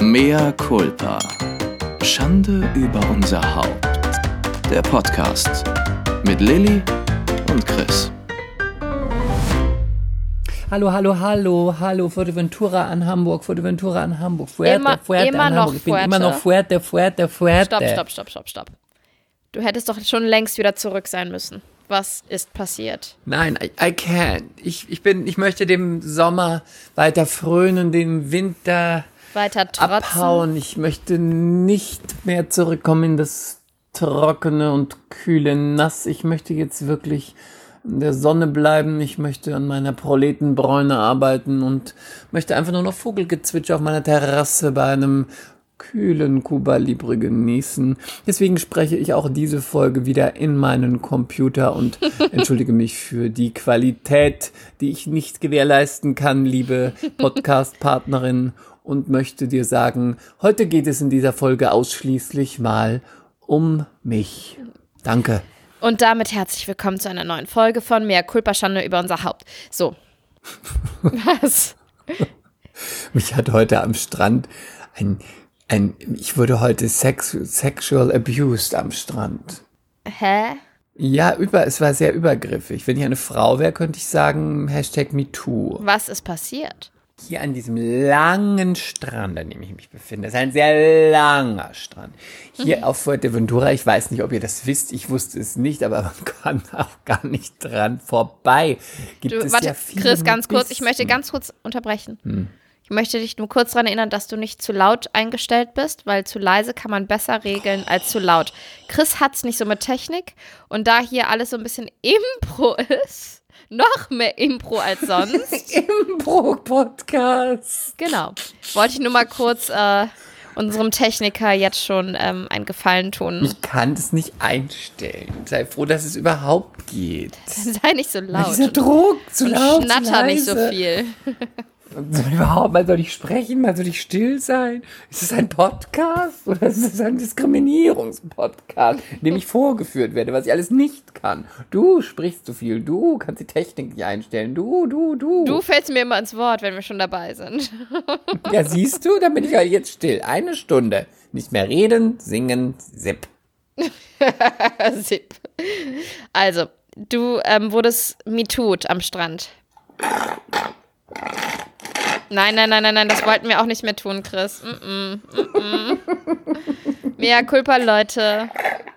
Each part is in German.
Mea culpa. Schande über unser Haupt. Der Podcast mit Lilly und Chris. Hallo, hallo, hallo, hallo, Fuerteventura an Hamburg, Fuerteventura an Hamburg, Fuerte, Immer- Fuerte immer an noch Hamburg. Ich bin Fuerte. immer noch Fuerte, Fuerte, Fuerte. Stopp, stopp, stopp, stopp, stopp. Du hättest doch schon längst wieder zurück sein müssen. Was ist passiert? Nein, I, I can't. Ich, ich bin, ich möchte dem Sommer weiter frönen, den Winter Weiter trotzen. abhauen. Ich möchte nicht mehr zurückkommen in das trockene und kühle Nass. Ich möchte jetzt wirklich in der Sonne bleiben. Ich möchte an meiner Proletenbräune arbeiten und möchte einfach nur noch Vogelgezwitscher auf meiner Terrasse bei einem kühlen Cuba Libre genießen. Deswegen spreche ich auch diese Folge wieder in meinen Computer und entschuldige mich für die Qualität, die ich nicht gewährleisten kann, liebe Podcast-Partnerin und möchte dir sagen, heute geht es in dieser Folge ausschließlich mal um mich. Danke. Und damit herzlich willkommen zu einer neuen Folge von Mehr Culpa Schande über unser Haupt. So. Was? Mich hat heute am Strand ein, ein ich wurde heute sex, sexual abused am Strand. Hä? Ja, über, es war sehr übergriffig. Wenn ich eine Frau wäre, könnte ich sagen, Hashtag MeToo. Was ist passiert? Hier an diesem langen Strand, an dem ich mich befinde, das ist ein sehr langer Strand. Hier auf Fuerteventura, ich weiß nicht, ob ihr das wisst, ich wusste es nicht, aber man kann auch gar nicht dran vorbei. Gibt Du, es warte, ja viele Chris, ganz kurz, ich möchte ganz kurz unterbrechen. Hm. Ich möchte dich nur kurz daran erinnern, dass du nicht zu laut eingestellt bist, weil zu leise kann man besser regeln als zu laut. Chris hat's nicht so mit Technik und da hier alles so ein bisschen Impro ist, noch mehr Impro als sonst. Impro-Podcast. Genau. Wollte ich nur mal kurz äh, unserem Techniker jetzt schon ähm, einen Gefallen tun. Ich kann das nicht einstellen. Sei froh, dass es überhaupt geht. Sei nicht so laut. Dieser Druck, zu und laut, zu schnatter nicht so leise. Soll überhaupt, mal soll ich sprechen, mal soll ich still sein? Ist es ein Podcast oder ist es ein Diskriminierungspodcast, in dem ich vorgeführt werde, was ich alles nicht kann? Du sprichst zu viel, du kannst die Technik nicht einstellen, du, du, du. Du fällst mir immer ins Wort, wenn wir schon dabei sind. Ja, siehst du, dann bin ich halt jetzt still. Eine Stunde. Nicht mehr reden, singen, zip. Sip. Also, du ähm, wurdest MeToo'd am Strand. Nein, nein, nein, nein, nein, das wollten wir auch nicht mehr tun, Chris. Mm -mm, mm -mm. Mea culpa, Leute.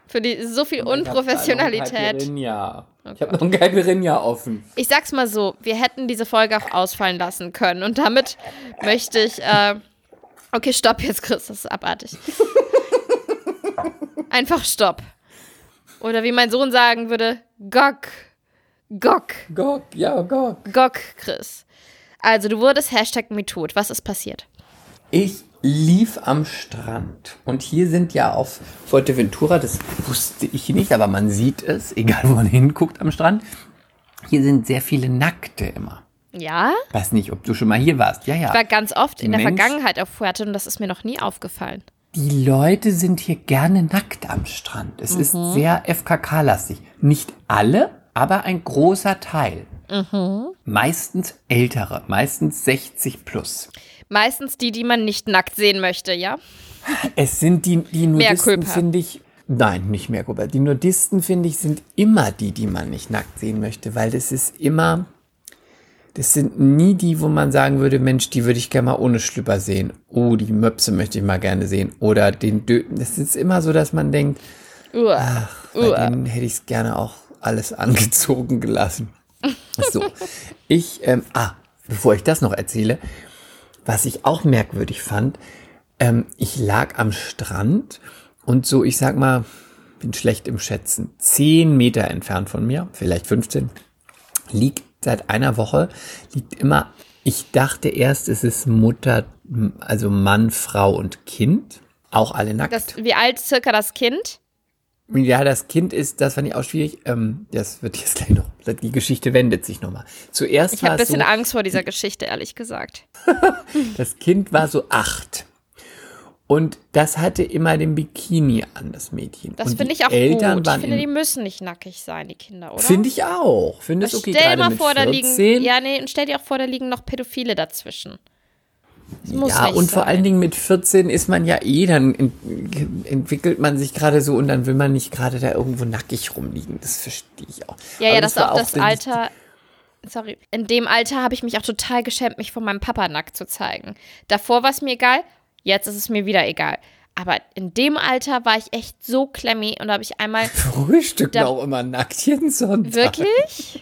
Für die, so viel Unprofessionalität. Ich habe noch ein Caipirinha offen. Ich sag's mal so, wir hätten diese Folge auch ausfallen lassen können. Und damit möchte ich. Äh, okay, stopp jetzt, Chris, das ist abartig. Einfach stopp. Oder wie mein Sohn sagen würde, Gok. Gok. Gok, ja, Gok. Gok, Chris. Also, du wurdest Hashtag MeToot. Was ist passiert? Ich lief am Strand und hier sind ja auf Fuerteventura, das wusste ich nicht, aber man sieht es, egal wo man hinguckt am Strand, hier sind sehr viele Nackte immer. Ja? Weiß nicht, ob du schon mal hier warst. Ja, ja. Ich war ganz oft in der Mensch. Vergangenheit auf Fuerte und das ist mir noch nie aufgefallen. Die Leute sind hier gerne nackt am Strand. Es ist sehr FKK-lastig. Nicht alle, aber ein großer Teil. Meistens ältere, meistens 60 plus. Meistens die, die man nicht nackt sehen möchte, ja? Es sind die, die Nudisten, finde ich. Nein, nicht mehr Culpa. Die Nudisten, finde ich, sind immer die, die man nicht nackt sehen möchte, weil das ist immer. Das sind nie die, wo man sagen würde, Mensch, die würde ich gerne mal ohne Schlüpper sehen. Oh, die Möpse möchte ich mal gerne sehen. Oder den Dö. Das ist immer so, dass man denkt, Uah. bei Uah. denen hätte ich es gerne auch alles angezogen gelassen. So, ich, ähm, ah, bevor ich das noch erzähle, was ich auch merkwürdig fand, ähm, ich lag am Strand und so, ich sag mal, bin schlecht im Schätzen, 10 Meter entfernt von mir, vielleicht 15, liegt seit einer Woche, liegt immer, ich dachte erst, es ist Mutter, also Mann, Frau und Kind, auch alle nackt. Das, wie alt circa das Kind? Ja, das Kind ist, das fand ich auch schwierig. Ähm, das wird jetzt gleich noch, die Geschichte wendet sich nochmal. Zuerst Ich habe ein es so, bisschen Angst vor dieser Geschichte, ehrlich gesagt. das Kind war so acht. Und das hatte immer den Bikini an, das Mädchen. Das finde ich auch Eltern gut. Ich finde, die müssen nicht nackig sein, die Kinder, oder? finde ich auch. Finde es okay, stell mal vor, da 14. liegen. Ja, nee, und stell dir auch vor, da liegen noch Pädophile dazwischen. Ja, und vor sein. allen Dingen mit 14 ist man ja eh, dann ent entwickelt man sich gerade so und dann will man nicht gerade da irgendwo nackig rumliegen. Das verstehe ich auch. Ja, Aber ja, das ist auch das Alter. Sorry. In dem Alter habe ich mich auch total geschämt, mich von meinem Papa nackt zu zeigen. Davor war es mir egal, jetzt ist es mir wieder egal. Aber in dem Alter war ich echt so klemmi und da habe ich einmal. Frühstück auch immer nackt jeden Sonntag. Wirklich?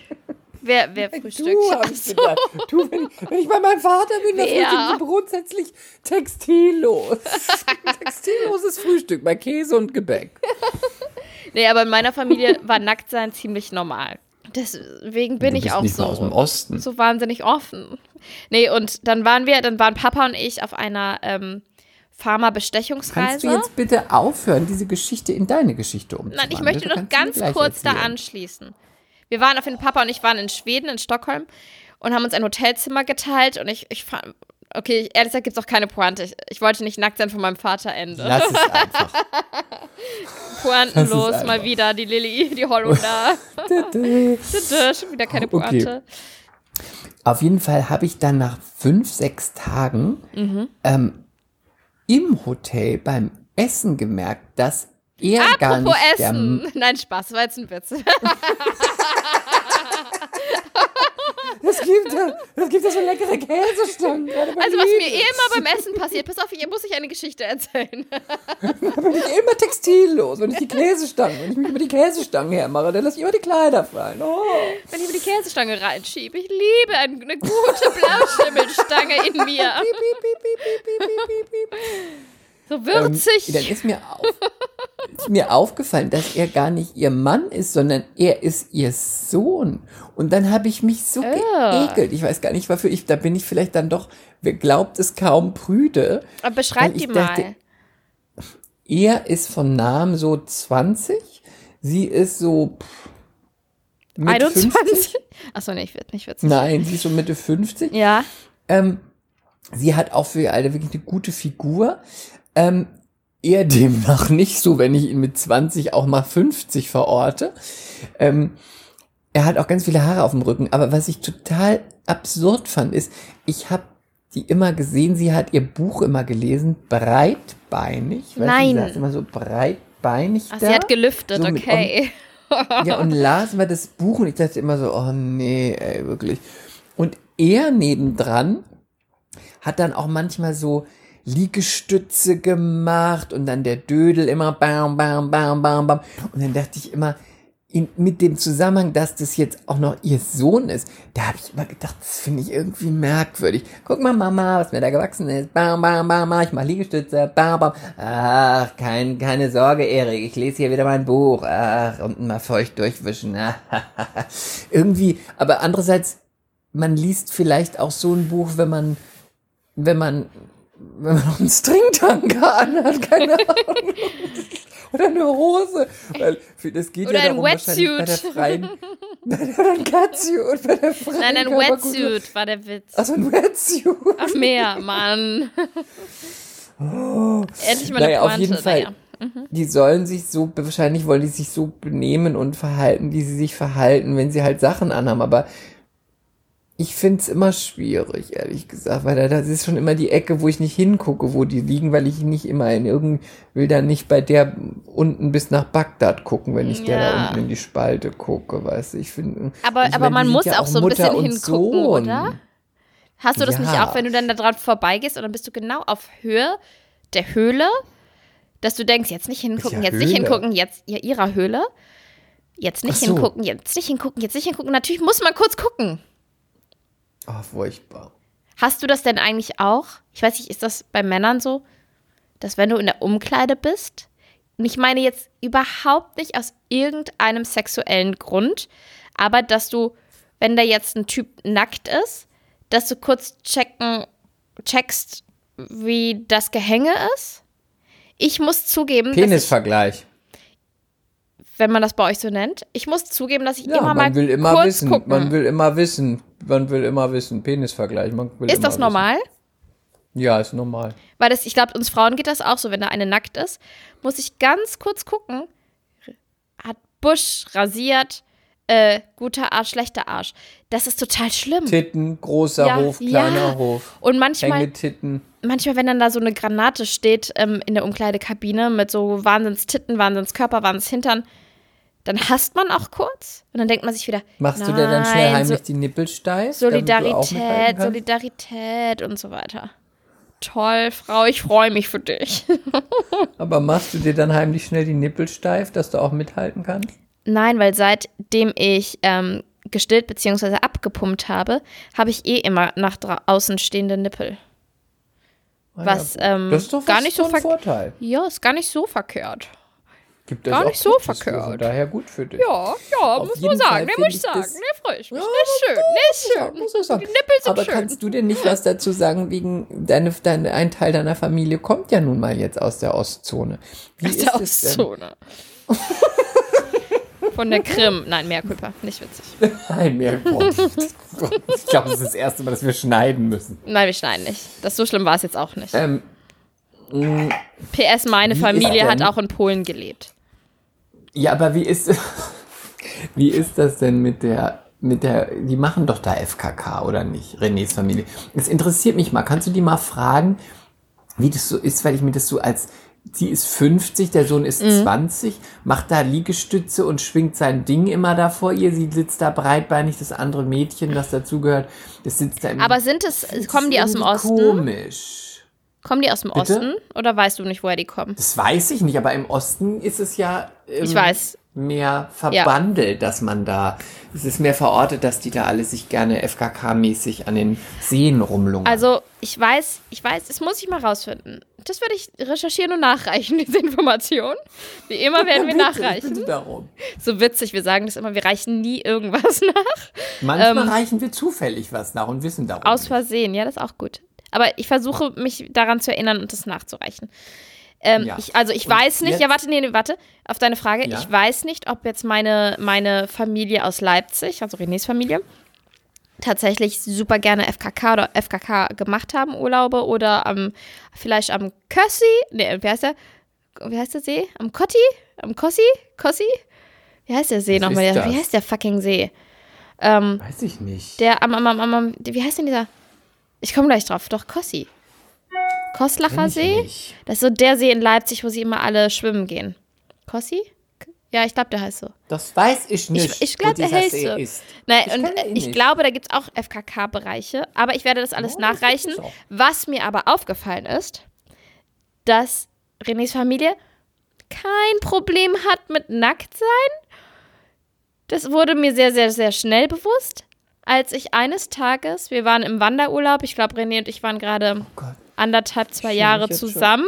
Wer, wer frühstückt? Du, hab ich so. gedacht. Du, wenn, ich, wenn ich bei meinem Vater bin, dann frühstück ich grundsätzlich textillos. Textilloses Frühstück bei Käse und Gebäck. Nee, aber in meiner Familie war Nacktsein ziemlich normal. Deswegen bin Du ich auch nicht so. aus dem Osten. so wahnsinnig offen. Nee, und dann waren wir, dann waren Papa und ich auf einer ähm, Kannst du Pharma-Bestechungsreise. jetzt bitte aufhören, diese Geschichte in deine Geschichte umzuwandeln? Nein, ich möchte noch ganz kurz da anschließen. Wir waren auf jeden Papa und ich waren in Schweden, in Stockholm und haben uns ein Hotelzimmer geteilt und ich, ich fand, okay, ehrlich gesagt gibt es auch keine Pointe. Ich, ich wollte nicht nackt sein von meinem Vater Ende. Lass es einfach. Pointenlos, ist mal einfach. wieder, die Lilly, die Holländer. Schon wieder keine Okay. Pointe. Auf jeden Fall habe ich dann nach fünf, sechs Tagen Mhm. ähm, im Hotel beim Essen gemerkt, dass er gar Apropos nicht der Essen. Nein, Spaß, war jetzt ein Witz. Es gibt es gibt ja so leckere Käsestangen. Also, was mir eh immer beim Essen passiert, pass auf, hier muss ich eine Geschichte erzählen. Da bin ich immer textillos. Wenn ich die Käsestangen, wenn ich mich über die Käsestangen hermache, dann lasse ich immer die Kleider fallen. Oh. Wenn ich mir die Käsestange reinschiebe. Ich liebe ein- eine gute Blauschimmelstange in mir. Piep, piep, piep, piep, piep, piep, piep. So Ähm, würzig. dann ist mir, auf, ist mir aufgefallen, dass er gar nicht ihr Mann ist, sondern er ist ihr Sohn. Und dann habe ich mich so geekelt. Ich weiß gar nicht, wofür ich, da bin ich vielleicht dann doch, wer glaubt es kaum, prüde. Aber beschreib die dachte, mal. Er ist von Namen so 20, sie ist so pff, Mitte 50. 21? Achso, nee, ich werde nicht witzig. Nein, sie ist so Mitte 50. Ja. Ähm, sie hat auch für ihr Alter wirklich eine gute Figur. Ähm, er demnach nicht so, wenn ich ihn mit 20 auch mal 50 verorte. Ähm, er hat auch ganz viele Haare auf dem Rücken. Aber was ich total absurd fand, ist, ich habe die immer gesehen, sie hat ihr Buch immer gelesen, breitbeinig. Nein. Sie saß immer so breitbeinig Ach, da. sie hat gelüftet, so okay. ja, und las mal das Buch und ich dachte immer so, oh nee, ey, wirklich. Und er nebendran hat dann auch manchmal so Liegestütze gemacht und dann der Dödel immer bam, bam, bam, bam, bam. Und dann dachte ich immer, in, mit dem Zusammenhang, dass das jetzt auch noch ihr Sohn ist, da habe ich immer gedacht, das finde ich irgendwie merkwürdig. Guck mal, Mama, was mir da gewachsen ist. Bam, bam, bam, ich mach Liegestütze, bam, bam. Ach, kein, keine Sorge, Erik, ich lese hier wieder mein Buch. Ach, und mal feucht durchwischen. irgendwie, aber andererseits, man liest vielleicht auch so ein Buch, wenn man, wenn man, wenn man noch einen Stringtanker anhat, keine Ahnung. Oder eine Hose. Weil das geht Oder ja ein darum, wahrscheinlich bei der Wetsuit. freien. Oder ein Catsuit bei der freien. Nein, ein. Wetsuit war der Witz. Achso, ein Wetsuit. Ach, mehr, Mann. Endlich mal eine Naja, auf Pointe. jeden Fall. Naja. Die sollen sich so, wahrscheinlich wollen die sich so benehmen und verhalten, wie sie sich verhalten, wenn sie halt Sachen anhaben. Aber ich find's immer schwierig, ehrlich gesagt, weil da, das ist schon immer die Ecke, wo ich nicht hingucke, wo die liegen, weil ich nicht immer in irgend, will da nicht bei der unten bis nach Bagdad gucken, wenn ich der da Ja. unten in die Spalte gucke, weißt du, ich finde. Aber, ich aber meine, man muss ja auch so ein Mutter bisschen hingucken, Sohn. oder? Hast du das nicht Ja. auch, wenn du dann da dran vorbeigehst und dann bist du genau auf Höhe der Höhle, dass du denkst, jetzt nicht hingucken, Welcher jetzt nicht Höhle? hingucken, jetzt ja, ihrer Höhle. Jetzt nicht so. hingucken, jetzt nicht hingucken, jetzt nicht hingucken. Natürlich muss man kurz gucken. Oh, furchtbar. Hast du das denn eigentlich auch? Ich weiß nicht, ist das bei Männern so, dass wenn du in der Umkleide bist, und ich meine jetzt überhaupt nicht aus irgendeinem sexuellen Grund, aber dass du, wenn da jetzt ein Typ nackt ist, dass du kurz checken, checkst, wie das Gehänge ist? Ich muss zugeben, Penisvergleich. Wenn man das bei euch so nennt, ich muss zugeben, dass ich Ja, immer man mal will immer kurz wissen, gucken. man will immer wissen, man will immer wissen, Penisvergleich. Man will ist das wissen. normal? Ja, ist normal. Weil das, ich glaube, uns Frauen geht das auch so, wenn da eine nackt ist, muss ich ganz kurz gucken. Hat Busch rasiert, äh, guter Arsch, schlechter Arsch. Das ist total schlimm. Titten, großer Ja, Hof, kleiner ja. Hof. Und manchmal, Hängetitten. manchmal, wenn dann da so eine Granate steht ähm, in der Umkleidekabine mit so Wahnsinnstitten, Wahnsinnskörper, Wahnsinnshintern, dann hasst man auch kurz. Und dann denkt man sich wieder, Machst du dir dann schnell nein, heimlich so- die Nippel steif? Solidarität? Solidarität und so weiter. Toll, Frau, ich freue mich für dich. Aber machst du dir dann heimlich schnell die Nippel steif, dass du auch mithalten kannst? Nein, weil seitdem ich ähm, gestillt bzw. abgepumpt habe, habe ich eh immer nach draußen stehende Nippel. Ah, Was, ja, ähm, das ist doch gar nicht so ein Vorteil. Ja, ist gar nicht so verkehrt. Gibt Gar nicht so verkehrt. Von daher gut für dich. Ja, ja, Auf muss man sagen. Ne, muss ich sagen. Ne, freue ich mich. Ja, Ne, schön. Ne, Ja, schön. muss ich sagen. Die Nippel sind Aber schön. kannst du denn nicht was dazu sagen, wegen deine, deine, ein Teil deiner Familie kommt ja nun mal jetzt aus der Ostzone. Wie Aus der? Ostzone. Von der Krim. Nein, mehr Kulpa. Nicht witzig. Nein, Gott. Ich glaube, das ist das erste Mal, dass wir schneiden müssen. Nein, wir schneiden nicht. Das so schlimm war es jetzt auch nicht. Ähm, PS, meine Familie hat auch in Polen gelebt. Ja, aber wie ist, wie ist das denn mit der, mit der, die machen doch da FKK oder nicht, Renés Familie? Es interessiert mich mal, kannst du die mal fragen, wie das so ist, weil ich mir das so als, sie ist 50, der Sohn ist Mhm. 20, macht da Liegestütze und schwingt sein Ding immer da vor ihr, sie sitzt da breitbeinig, das andere Mädchen, das dazugehört, das sitzt da im Aber sind es, kommen die aus dem Osten? Komisch. Kommen die aus dem Bitte? Osten? Oder weißt du nicht, woher die kommen? Das weiß ich nicht, aber im Osten ist es ja ähm, Ich weiß. mehr verbandelt, dass man da, es ist mehr verortet, dass die da alle sich gerne FKK-mäßig an den Seen rumlungern. Also, ich weiß, ich weiß, das muss ich mal rausfinden. Das werde ich recherchieren und nachreichen, diese Information. Wie immer werden wir Bitte, Ich nachreichen. bitte darum. So witzig, wir sagen das immer, wir reichen nie irgendwas nach. Manchmal Ähm, reichen wir zufällig was nach und wissen darum. Aus. Versehen, ja, das ist auch gut. Aber ich versuche, mich daran zu erinnern und das nachzureichen. Ähm, Ja. ich, also ich Und weiß nicht, ja warte, nee, nee, warte, auf deine Frage. Ja. Ich weiß nicht, ob jetzt meine, meine Familie aus Leipzig, also Renés Familie, tatsächlich super gerne FKK oder FKK gemacht haben, Urlaube oder am, vielleicht am Kössi, nee, wie heißt der? Wie heißt der See? Am Kotti? Am Kossi? Kossi? Wie heißt der See nochmal? Wie heißt der fucking See? Ähm, Weiß ich nicht. der am, am, am, am, am wie heißt denn dieser? Ich komme gleich drauf. Doch, Kossi. Ich See? Das ist so der See in Leipzig, wo sie immer alle schwimmen gehen. Kossi? Ja, ich glaube, der heißt so. Das weiß ich nicht. ich glaub, wo der heißt See so. ist. Nein, Ich und ich nicht. glaube, da gibt es auch FKK-Bereiche. Aber ich werde das alles Oh, das nachreichen. auch. Was mir aber aufgefallen ist, dass Renés Familie kein Problem hat mit Nacktsein. Das wurde mir sehr, sehr, sehr schnell bewusst, als ich eines Tages, wir waren im Wanderurlaub, ich glaube, René und ich waren gerade Gott. anderthalb, zwei Jahre jetzt schon. zusammen.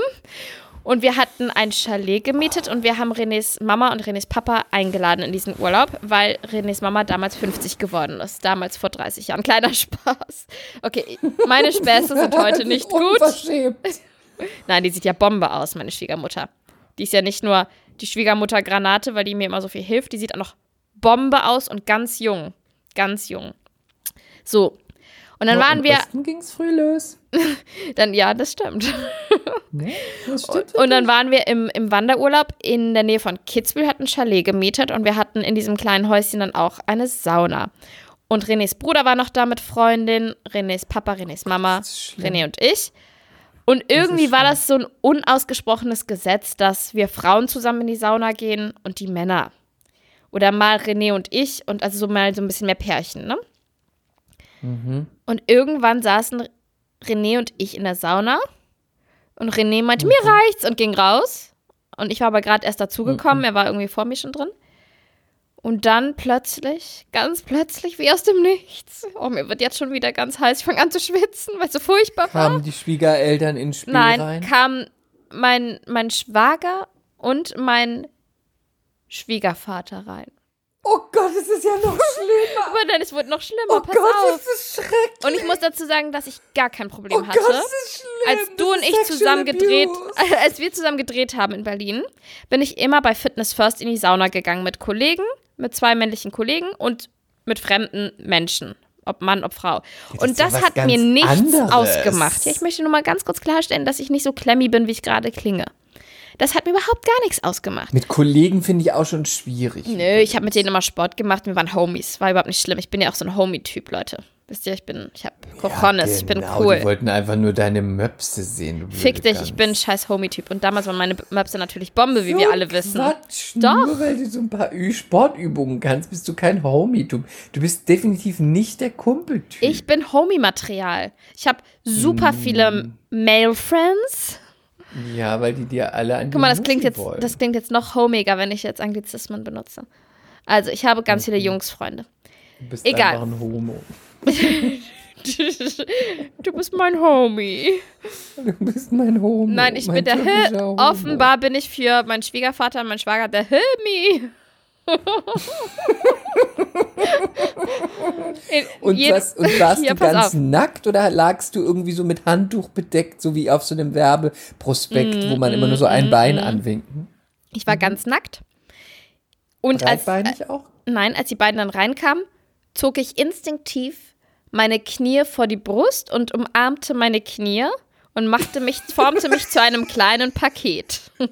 Und wir hatten ein Chalet gemietet und wir haben Renés Mama und Renés Papa eingeladen in diesen Urlaub, weil Renés Mama damals 50 geworden ist. Damals vor 30 Jahren. Kleiner Spaß. Okay, meine Späße sind heute nicht gut. Nein, die sieht ja Bombe aus, meine Schwiegermutter. Die ist ja nicht nur die Schwiegermutter Granate, weil die mir immer so viel hilft, die sieht auch noch Bombe aus und ganz jung. Ganz jung. So. Und dann waren wir, Dann ging es früh los. dann, ja, das stimmt. Ne? Das stimmt. Und dann waren wir im, im Wanderurlaub in der Nähe von Kitzbühel, hatten ein Chalet gemietet und wir hatten in diesem kleinen Häuschen dann auch eine Sauna. Und Renés Bruder war noch da mit Freundin, Renés Papa, Renés Mama, das. René und ich. Und irgendwie ist war das so ein unausgesprochenes Gesetz, dass wir Frauen zusammen in die Sauna gehen und die Männer. Oder mal René und ich und also so mal so ein bisschen mehr Pärchen, ne? Mhm. Und irgendwann saßen René und ich in der Sauna und René meinte, Mhm. mir reicht's und ging raus. Und ich war aber gerade erst dazugekommen, er war irgendwie vor mir schon drin. Und dann plötzlich, ganz plötzlich, wie aus dem Nichts. Oh, mir wird jetzt schon wieder ganz heiß. Ich fange an zu schwitzen, weil es so furchtbar war. Kamen die Schwiegereltern ins Spiel Nein, rein? kam mein, mein Schwager und mein Schwiegervater rein. Oh Gott, es ist ja noch schlimmer. Aber dann, es wurde noch schlimmer, Oh pass Gott, auf. das ist schrecklich. Und ich muss dazu sagen, dass ich gar kein Problem oh hatte. Gott, das ist schlimm. als du Das und ich zusammen gedreht, Abuse. als wir zusammen gedreht haben in Berlin, bin ich immer bei Fitness First in die Sauna gegangen mit Kollegen, mit zwei männlichen Kollegen und mit fremden Menschen, ob Mann, ob Frau. das und ja das was hat mir nichts anderes. ausgemacht. Ja, ich möchte nur mal ganz kurz klarstellen, dass ich nicht so klemmy bin, wie ich gerade klinge. Das hat mir überhaupt gar nichts ausgemacht. Mit Kollegen finde ich auch schon schwierig. Nö, ich habe mit denen immer Sport gemacht. Wir waren Homies. War überhaupt nicht schlimm. Ich bin ja auch so ein Homie-Typ, Leute. Wisst ihr, ich bin, ich habe Cojones, ich bin genau, cool. Die wollten einfach nur deine Möpse sehen. Fick dich, Gans. ich bin ein scheiß Homie-Typ. Und damals waren meine Möpse natürlich Bombe, wie So wir alle wissen. Quatsch, Doch. Nur weil du so ein paar Sportübungen kannst, bist du kein Homie-Typ. Du bist definitiv nicht der Kumpeltyp. Ich bin Homie-Material. Ich habe super viele Male-Friends. Ja, weil die dir alle an Guck mal, das klingt jetzt, wollen. das klingt jetzt noch homiger, wenn ich jetzt Anglizismen benutze. Also, ich habe ganz viele Jungsfreunde. Du bist egal. einfach ein Homo. du bist mein Homie. Du bist mein Homo. Nein, ich mein bin der Hi Homo. Offenbar bin ich für meinen Schwiegervater und meinen Schwager der Hilmi. Und, was, und warst Hier, du ganz auf. nackt oder lagst du irgendwie so mit Handtuch bedeckt, so wie auf so einem Werbeprospekt, wo man immer nur so ein Mm, Bein anwinkt? Hm? Ich war ganz nackt. Und als, Breitbeinig auch? nein, als die beiden dann reinkamen, zog ich instinktiv meine Knie vor die Brust und umarmte meine Knie und machte mich, formte mich zu einem kleinen Paket.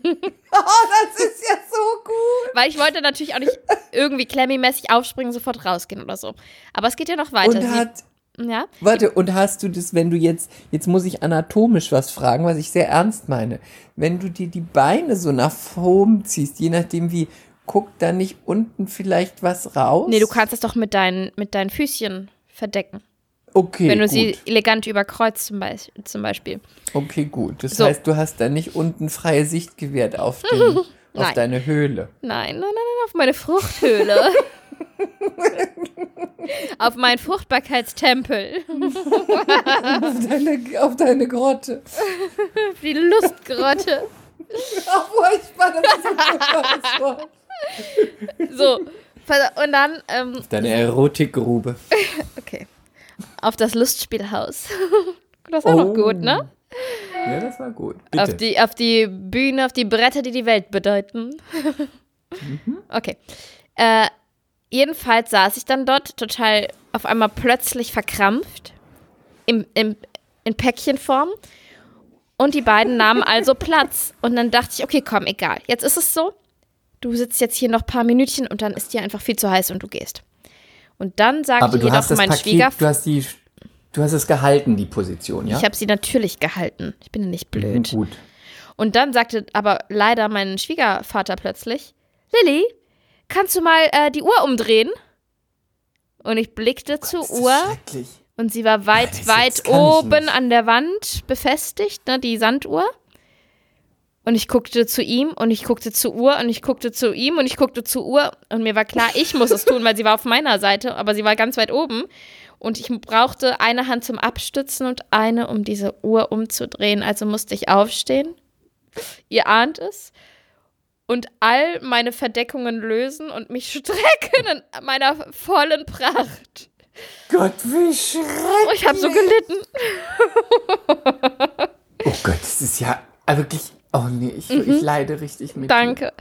Oh, das ist ja so gut. Weil ich wollte natürlich auch nicht irgendwie Klemmy-mäßig aufspringen, sofort rausgehen oder so. Aber es geht ja noch weiter. Und hat, Sie, ja? warte, und hast du das, wenn du jetzt, jetzt muss ich anatomisch was fragen, was ich sehr ernst meine. Wenn du dir die Beine so nach oben ziehst, je nachdem wie, guckt da nicht unten vielleicht was raus? Nee, du kannst es doch mit deinen, mit deinen Füßchen verdecken. Okay, wenn du gut. sie elegant überkreuzt zum, Beis- zum Beispiel. Okay, gut. Das So. heißt, du hast da nicht unten freie Sicht gewährt auf, den, auf deine Höhle. Nein, nein, nein, nein, auf meine Fruchthöhle. auf meinen Fruchtbarkeitstempel. Auf deine, auf deine Grotte. Auf die Lustgrotte. Ach, furchtbar, das ist. So. Und dann, ähm, Deine Erotikgrube. Auf das Lustspielhaus. Das war noch Oh. gut, ne? Ja, das war gut. Bitte. Auf die, auf die Bühne, auf die Bretter, die die Welt bedeuten. Okay. Äh, jedenfalls saß ich dann dort total auf einmal plötzlich verkrampft im, im, in Päckchenform. Und die beiden nahmen also Platz. Und dann dachte ich, okay, komm, egal. Jetzt ist es so. Du sitzt jetzt hier noch ein paar Minütchen und dann ist dir einfach viel zu heiß und du gehst. Und dann sagte Aber jedoch hast mein Schwiegervater. du hast die, du hast es gehalten, die Position, ja? Ich habe sie natürlich gehalten. Ich bin ja nicht Mhm, blöd. Gut. Und dann sagte aber leider mein Schwiegervater plötzlich, Lilly, kannst du mal äh, die Uhr umdrehen? Und ich blickte zur Das ist Uhr und sie war weit, das weit oben an der Wand befestigt, ne, die Sanduhr. Und ich guckte zu ihm und ich guckte zur Uhr und ich guckte zu ihm und ich guckte zur Uhr und mir war klar, ich muss es tun, weil sie war auf meiner Seite, aber sie war ganz weit oben. Und ich brauchte eine Hand zum Abstützen und eine, um diese Uhr umzudrehen. Also musste ich aufstehen. Ihr ahnt es. Und all meine Verdeckungen lösen und mich strecken in meiner vollen Pracht. Gott, wie schrecklich. Oh, ich habe so gelitten. Oh Gott, das ist ja wirklich. Oh nee, ich, ich leide richtig mit. dir. Mhm. Danke.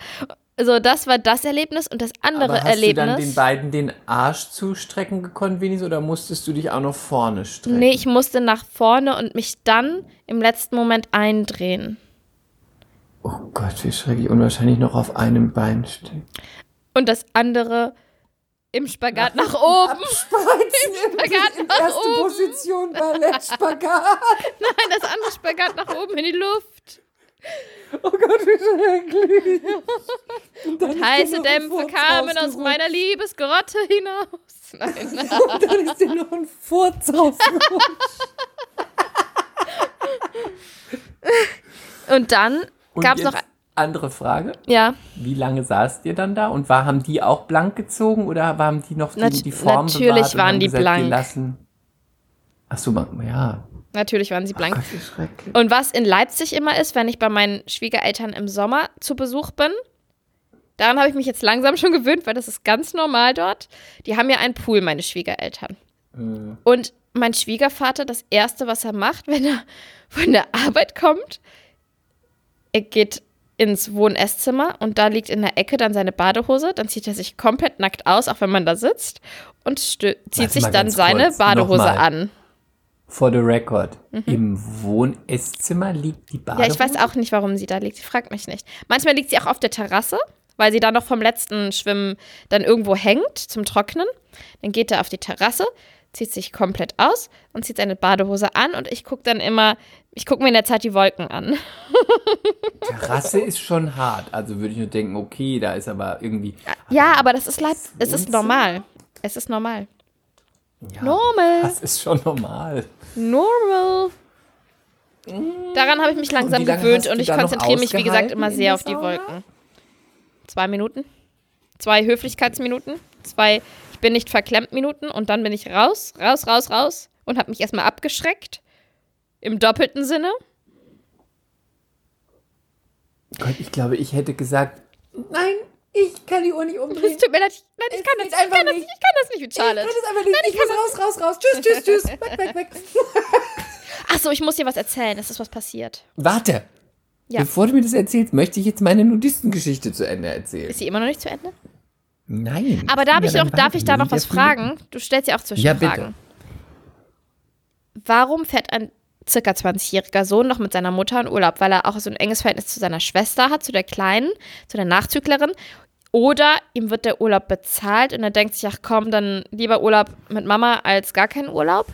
So, das war das Erlebnis und das andere Aber hast Erlebnis. du dann den beiden den Arsch zustrecken gekonnt, wenigstens, oder musstest du dich auch noch vorne strecken? nee, ich musste nach vorne und mich dann im letzten Moment eindrehen. Oh Gott, wie schrecklich. Und wahrscheinlich noch auf einem Bein stehen. Und das andere im Spagat nach oben. Spreizen Spagat in nach erste oben. Position Ballett Spagat. Nein, das andere Spagat nach oben in die Luft. Oh Gott, wie schrecklich. Und ist Heiße Dämpfe kamen aus meiner Liebesgrotte hinaus. Nein. Und dann ist dir noch ein Furz rausgerutscht. Und dann Und gab es noch. andere Frage. Ja, Wie lange saßt ihr dann da? Und war, haben die auch blank gezogen oder haben die noch die, Nat- die Form natürlich bewahrt und waren haben die gesagt, blank. Lassen Ach so, ja. Natürlich waren sie blank. Gott, schrecklich. Und was in Leipzig immer ist, wenn ich bei meinen Schwiegereltern im Sommer zu Besuch bin, daran habe ich mich jetzt langsam schon gewöhnt, weil das ist ganz normal dort. Die haben ja einen Pool, meine Schwiegereltern. Und mein Schwiegervater, das Erste, was er macht, wenn er von der Arbeit kommt, er geht ins Wohn-Esszimmer und da liegt in der Ecke dann seine Badehose. Dann zieht er sich komplett nackt aus, auch wenn man da sitzt, und zieht Warte sich dann seine kurz, Badehose nochmal. an. For the record, im Wohn-Esszimmer liegt die Badehose? Ja, ich weiß auch nicht, warum sie da liegt. Sie fragt mich nicht. Manchmal liegt sie auch auf der Terrasse, weil sie da noch vom letzten Schwimmen dann irgendwo hängt zum Trocknen. Dann geht er auf die Terrasse, zieht sich komplett aus und zieht seine Badehose an und ich gucke dann immer, ich gucke mir in der Zeit die Wolken an. Terrasse ist schon hart. Also würde ich nur denken, okay, da ist aber irgendwie. Ja, aber das ist leid, es ist normal. Es ist normal. Ja, Normal. Das ist schon normal. Normal. Daran habe ich mich langsam lange gewöhnt und ich konzentriere mich, wie gesagt, immer sehr auf die? Wolken. Zwei Minuten. Zwei Höflichkeitsminuten. Zwei Ich bin nicht verklemmt Minuten und dann bin ich raus, raus, raus, raus und habe mich erstmal abgeschreckt. Im doppelten Sinne. Gott, ich glaube, ich hätte gesagt, nein, ich kann die Uhr nicht Es umdrehen. tut mir leid. ich- Nein, ich Es kann das, ich kann einfach das nicht. nicht. Ich kann das nicht mit Charlotte. Ich kann das einfach nicht. ich muss raus, raus, raus. Tschüss, tschüss, tschüss. Weg, weg, weg. Achso, ich muss dir was erzählen. Es ist was passiert. Warte. Ja. Bevor du mir das erzählst, möchte ich jetzt meine Nudistengeschichte zu Ende erzählen. Ist sie immer noch nicht zu Ende? Nein. Aber darf ich, Ja, noch, darf ich da noch was fragen? Du stellst ja auch Ja, bitte. Zwischenfragen. Warum fährt ein circa 20-jähriger Sohn noch mit seiner Mutter in Urlaub? Weil er auch so ein enges Verhältnis zu seiner Schwester hat, zu der Kleinen, zu der Nachzüglerin. Oder ihm wird der Urlaub bezahlt und er denkt sich, ach komm, dann lieber Urlaub mit Mama als gar keinen Urlaub.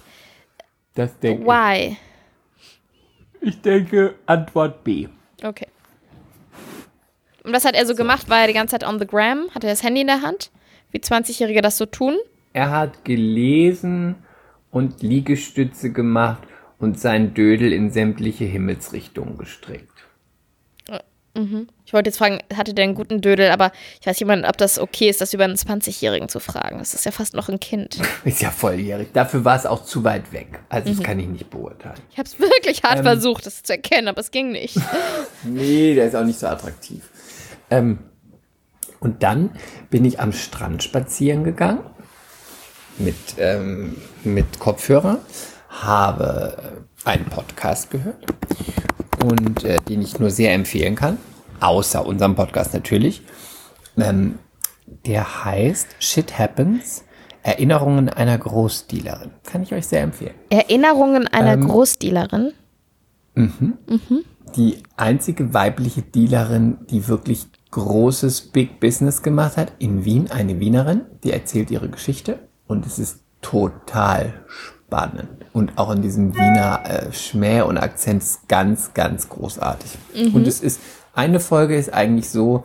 Das denke Why? ich. Ich denke, Antwort B. Okay. Und was hat er so, gemacht? War er die ganze Zeit on the gram? Hatte er das Handy in der Hand? Wie 20-Jährige das so tun? Er hat gelesen und Liegestütze gemacht und sein Dödel in sämtliche Himmelsrichtungen gestreckt. Ich wollte jetzt fragen, hatte der einen guten Dödel, aber ich weiß nicht, ob das okay ist, das über einen 20-Jährigen zu fragen. Das ist ja fast noch ein Kind. Ist ja volljährig. Dafür war es auch zu weit weg. Also das kann ich nicht beurteilen. Ich habe es wirklich hart Ähm. versucht, das zu erkennen, aber es ging nicht. Nee, der ist auch nicht so attraktiv. Ähm, und dann bin ich am Strand spazieren gegangen mit, ähm, mit Kopfhörer, habe einen Podcast gehört und äh, den ich nur sehr empfehlen kann, außer unserem Podcast natürlich. Ähm, der heißt Shit Happens, Erinnerungen einer Großdealerin. Kann ich euch sehr empfehlen. Erinnerungen einer Ähm. Großdealerin. die einzige weibliche Dealerin, die wirklich großes Big Business gemacht hat in Wien, eine Wienerin, die erzählt ihre Geschichte und es ist total spannend und auch in diesem Wiener äh, Schmäh und Akzent ist ganz, ganz großartig. Und es ist, eine Folge ist eigentlich so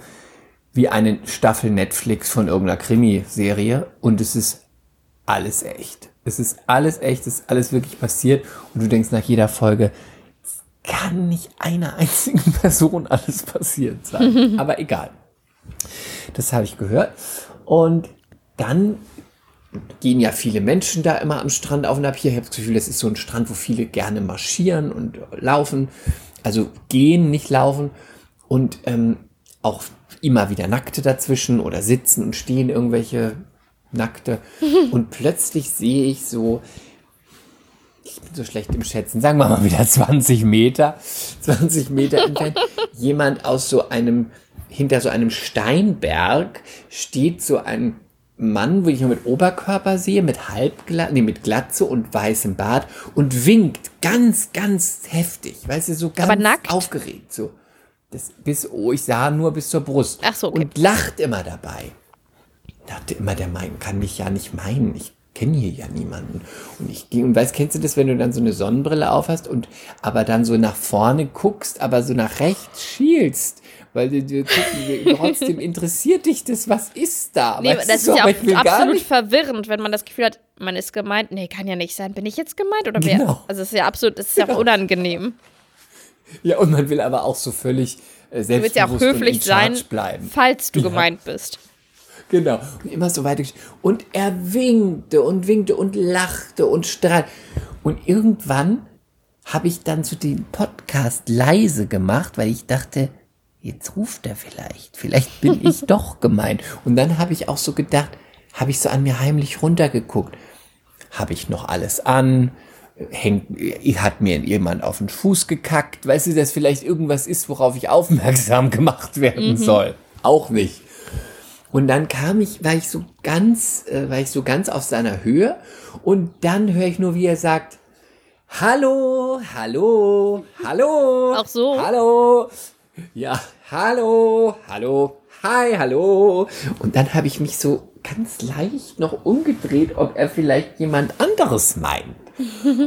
wie eine Staffel Netflix von irgendeiner Krimiserie und es ist alles echt. Es ist alles echt, es ist alles wirklich passiert und du denkst nach jeder Folge, es kann nicht einer einzigen Person alles passiert sein. Aber egal. Das habe ich gehört. Und dann gehen ja viele Menschen da immer am Strand auf und ab. Hier, ich habe das Gefühl, das ist so ein Strand, wo viele gerne marschieren und laufen. Also gehen, nicht laufen. Und ähm, auch immer wieder Nackte dazwischen oder sitzen und stehen irgendwelche Nackte. Und plötzlich sehe ich so, ich bin so schlecht im Schätzen, sagen wir mal wieder 20 Meter, 20 Meter entfernt, jemand aus so einem, hinter so einem Steinberg steht so ein Mann, wo ich nur mit Oberkörper sehe, mit Halbglatze, nee, mit Glatze und weißem Bart und winkt ganz, ganz heftig, weißt du, so ganz aufgeregt, so. Das bis, oh, ich sah nur bis zur Brust. Ach so, okay. Und lacht immer dabei. Dachte immer, der mein, kann mich ja nicht meinen. Ich kenne hier ja niemanden. Und ich ging, und weißt, kennst du das, wenn du dann so eine Sonnenbrille aufhast und aber dann so nach vorne guckst, aber so nach rechts schielst? Weil du, du guckst, trotzdem interessiert dich das, was ist da? Nee, Weißt das du, ist ja auch absolut verwirrend, wenn man das Gefühl hat, man ist gemeint. Nee, kann ja nicht sein. Bin ich jetzt gemeint oder wer? Genau. Also es ist ja absolut, es ist ja auch unangenehm. Ja, und man will aber auch so völlig äh, Du willst ja auch selbstbewusst höflich sein, bleiben. falls du Ja. gemeint bist. Genau. Und immer so weiter. Und er winkte und winkte und lachte und strahlt. Und irgendwann habe ich dann so den Podcast leise gemacht, weil ich dachte, jetzt ruft er vielleicht. Vielleicht bin ich doch gemeint. Und dann habe ich auch so gedacht, habe ich so an mir heimlich runtergeguckt. Habe ich noch alles an? Hängt, hat mir jemand auf den Fuß gekackt? Weißt du, dass vielleicht irgendwas ist, worauf ich aufmerksam gemacht werden soll? Auch nicht. Und dann kam ich, war ich so ganz, äh, war ich so ganz auf seiner Höhe und dann höre ich nur, wie er sagt, Hallo, hallo, hallo. Auch so? Hallo. Ja, hallo, hallo, hi, hallo. Und dann habe ich mich so ganz leicht noch umgedreht, ob er vielleicht jemand anderes meint.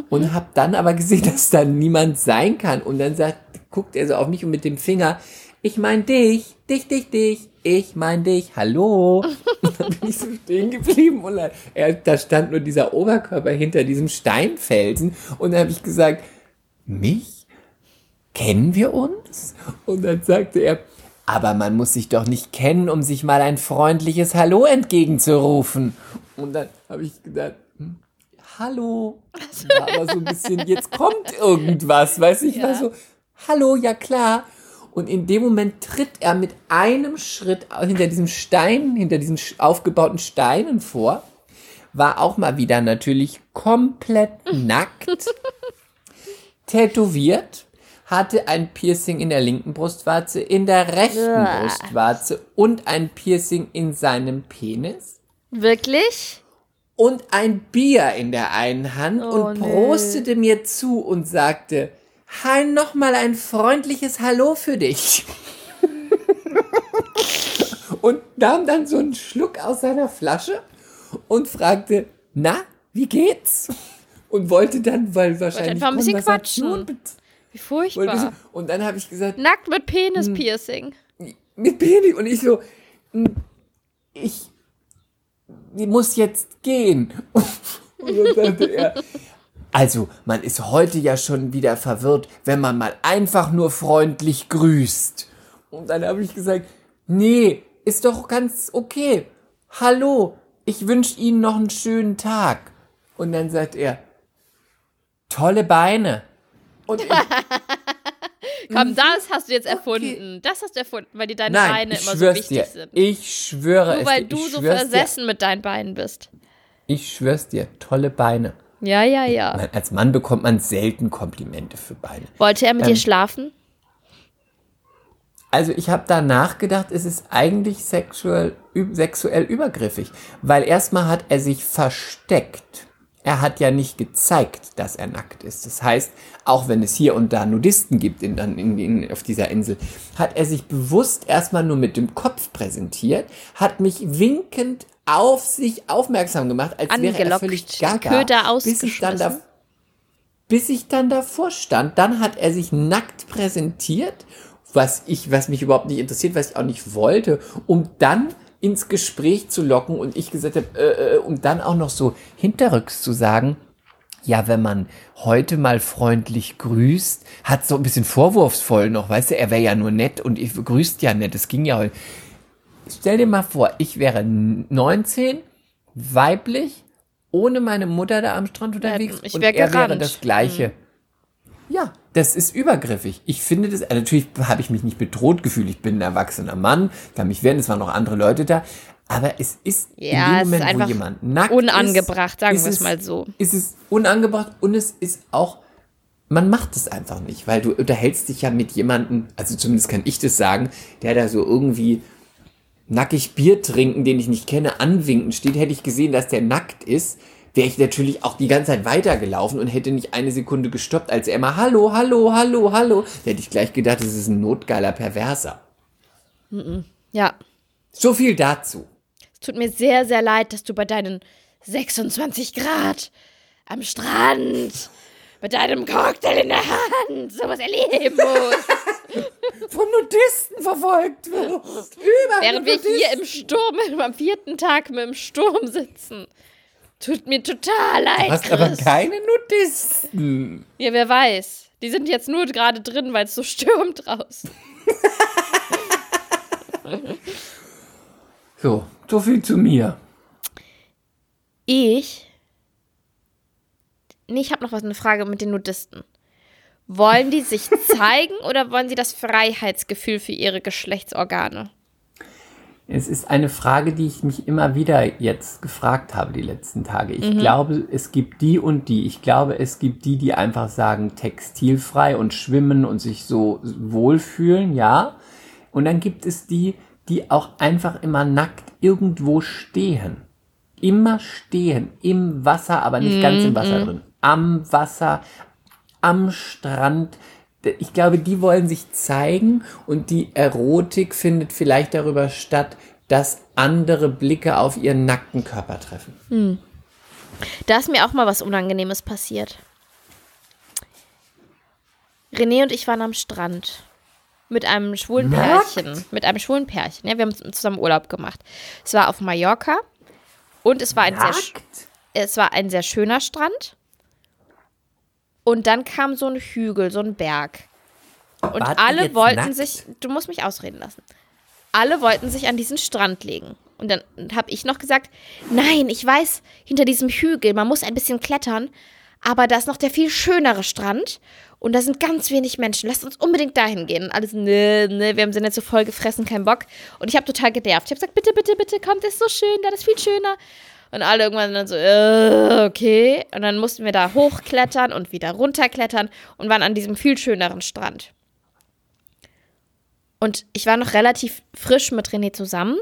Und habe dann aber gesehen, dass da niemand sein kann. Und dann sagt, guckt er so auf mich und mit dem Finger, ich mein dich, dich, dich, dich, ich mein dich, hallo. Und dann bin ich so stehen geblieben und er, da stand nur dieser Oberkörper hinter diesem Steinfelsen. Und dann habe ich gesagt, mich? Kennen wir uns? Und dann sagte er, aber man muss sich doch nicht kennen, um sich mal ein freundliches Hallo entgegenzurufen. Und dann habe ich gedacht, hm, Hallo. War aber so ein bisschen, jetzt kommt irgendwas, weiß ich, Ja. war so, Hallo, ja klar. Und in dem Moment tritt er mit einem Schritt hinter diesem Stein, hinter diesen aufgebauten Steinen vor, war auch mal wieder natürlich komplett nackt, tätowiert, hatte ein Piercing in der linken Brustwarze, in der rechten Uah. Brustwarze und ein Piercing in seinem Penis Wirklich? und ein Bier in der einen Hand Oh, und nee. prostete mir zu und sagte, Hi, nochmal ein freundliches Hallo für dich. und nahm dann so einen Schluck aus seiner Flasche und fragte, na, wie geht's? Und wollte dann, weil wahrscheinlich einfach ein bisschen quatschen. Wie furchtbar. Und dann habe ich gesagt, Nackt mit Hm. Penis-Piercing. mit Baby und ich so, "Hm, ich, muss jetzt gehen. Und dann sagte er, also man ist heute ja schon wieder verwirrt, wenn man mal einfach nur freundlich grüßt. Und dann habe ich gesagt, nee, ist doch ganz okay. Hallo, ich wünsche Ihnen noch einen schönen Tag. Und dann sagt er, tolle Beine. Und Komm, das hast du jetzt erfunden. Das hast du erfunden, weil dir deine nein, Beine immer so wichtig dir. sind. Ich schwöre Nur es weil dir. du so schwör's dir. versessen mit deinen Beinen bist. Ich schwör's dir, tolle Beine. Ja, ja, ja. Man, als Mann bekommt man selten Komplimente für Beine. Wollte er mit dir Ähm, schlafen? Also ich habe da nachgedacht, es ist eigentlich sexuell, sexuell übergriffig, weil erstmal hat er sich versteckt. Er hat ja nicht gezeigt, dass er nackt ist. Das heißt, auch wenn es hier und da Nudisten gibt in, in, in, auf dieser Insel, hat er sich bewusst erstmal nur mit dem Kopf präsentiert, hat mich winkend auf sich aufmerksam gemacht, als wäre er Angelockt, völlig gaga, Köder bis ich dann da, bis ich dann davor stand. Dann hat er sich nackt präsentiert, was ich, was mich überhaupt nicht interessiert, was ich auch nicht wollte, um dann ins Gespräch zu locken und ich gesagt habe, äh, äh, um dann auch noch so hinterrücks zu sagen, ja, wenn man heute mal freundlich grüßt, hat so ein bisschen vorwurfsvoll noch, weißt du, er wäre ja nur nett und ich grüßt ja nett, es ging ja heute. Stell dir mal vor, ich wäre 19, weiblich, ohne meine Mutter da am Strand unterwegs ich und er wäre gerannt. das Gleiche. Ja, das ist übergriffig. Ich finde das, äh, natürlich habe ich mich nicht bedroht gefühlt. Ich bin ein erwachsener Mann, kann mich wehren, es waren noch andere Leute da. Aber es ist Ja, in dem Moment, wo jemand nackt unangebracht, ist, sagen wir es mal so. Ist es unangebracht und es ist auch, man macht es einfach nicht, weil du unterhältst dich ja mit jemandem, also zumindest kann ich das sagen, der da so irgendwie nackig Bier trinken, den ich nicht kenne, anwinken steht, hätte ich gesehen, dass der nackt ist, wäre ich natürlich auch die ganze Zeit weitergelaufen und hätte nicht eine Sekunde gestoppt, als er immer Hallo, Hallo, Hallo, Hallo. Da hätte ich gleich gedacht, das ist ein notgeiler Perverser. Ja. So viel dazu. Es tut mir sehr, sehr leid, dass du bei deinen 26 Grad am Strand mit deinem Cocktail in der Hand sowas erleben musst. Von Nudisten verfolgt wirst. Während wir hier im Sturm, am vierten Tag mit dem Sturm sitzen. Tut mir total leid, hast Chris. aber keine Nudisten. Ja, wer weiß. Die sind jetzt nur gerade drin, weil es so stürmt draußen. So, so viel zu mir. Ich. Nee, ich habe noch was, eine Frage mit den Nudisten. Wollen die sich zeigen oder wollen sie das Freiheitsgefühl für ihre Geschlechtsorgane? Es ist eine Frage, die ich mich immer wieder jetzt gefragt habe die letzten Tage. Mhm. Ich glaube, es gibt die und die. Ich glaube, es gibt die, die einfach sagen textilfrei und schwimmen und sich so wohlfühlen, ja. Und dann gibt es die, die auch einfach immer nackt irgendwo stehen. Immer stehen, im Wasser, aber nicht ganz im Wasser drin. Am Wasser, am Strand. Ich glaube, die wollen sich zeigen und die Erotik findet vielleicht darüber statt, dass andere Blicke auf ihren nackten Körper treffen. Da ist mir auch mal was Unangenehmes passiert. René und ich waren am Strand. Mit einem schwulen Nackt? Pärchen. Mit einem schwulen Pärchen. Ja, wir haben zusammen Urlaub gemacht. Es war auf Mallorca. Und es war ein, sehr, es war ein sehr schöner Strand. Und dann kam so ein Hügel, so ein Berg. Und Wart ihr alle wollten nackt? sich, du musst mich ausreden lassen. Alle wollten sich an diesen Strand legen. Und dann habe ich noch gesagt, nein, ich weiß, hinter diesem Hügel, man muss ein bisschen klettern, aber da ist noch der viel schönere Strand und da sind ganz wenig Menschen. Lasst uns unbedingt dahin gehen. Und alles, ne, ne, wir haben sind jetzt so voll gefressen, kein Bock. Und ich habe total genervt. Ich habe gesagt, bitte, bitte, bitte, kommt, das ist so schön, da ist viel schöner. Und alle irgendwann dann so, äh, okay. Und dann mussten wir da hochklettern und wieder runterklettern und waren an diesem viel schöneren Strand. Und ich war noch relativ frisch mit René zusammen.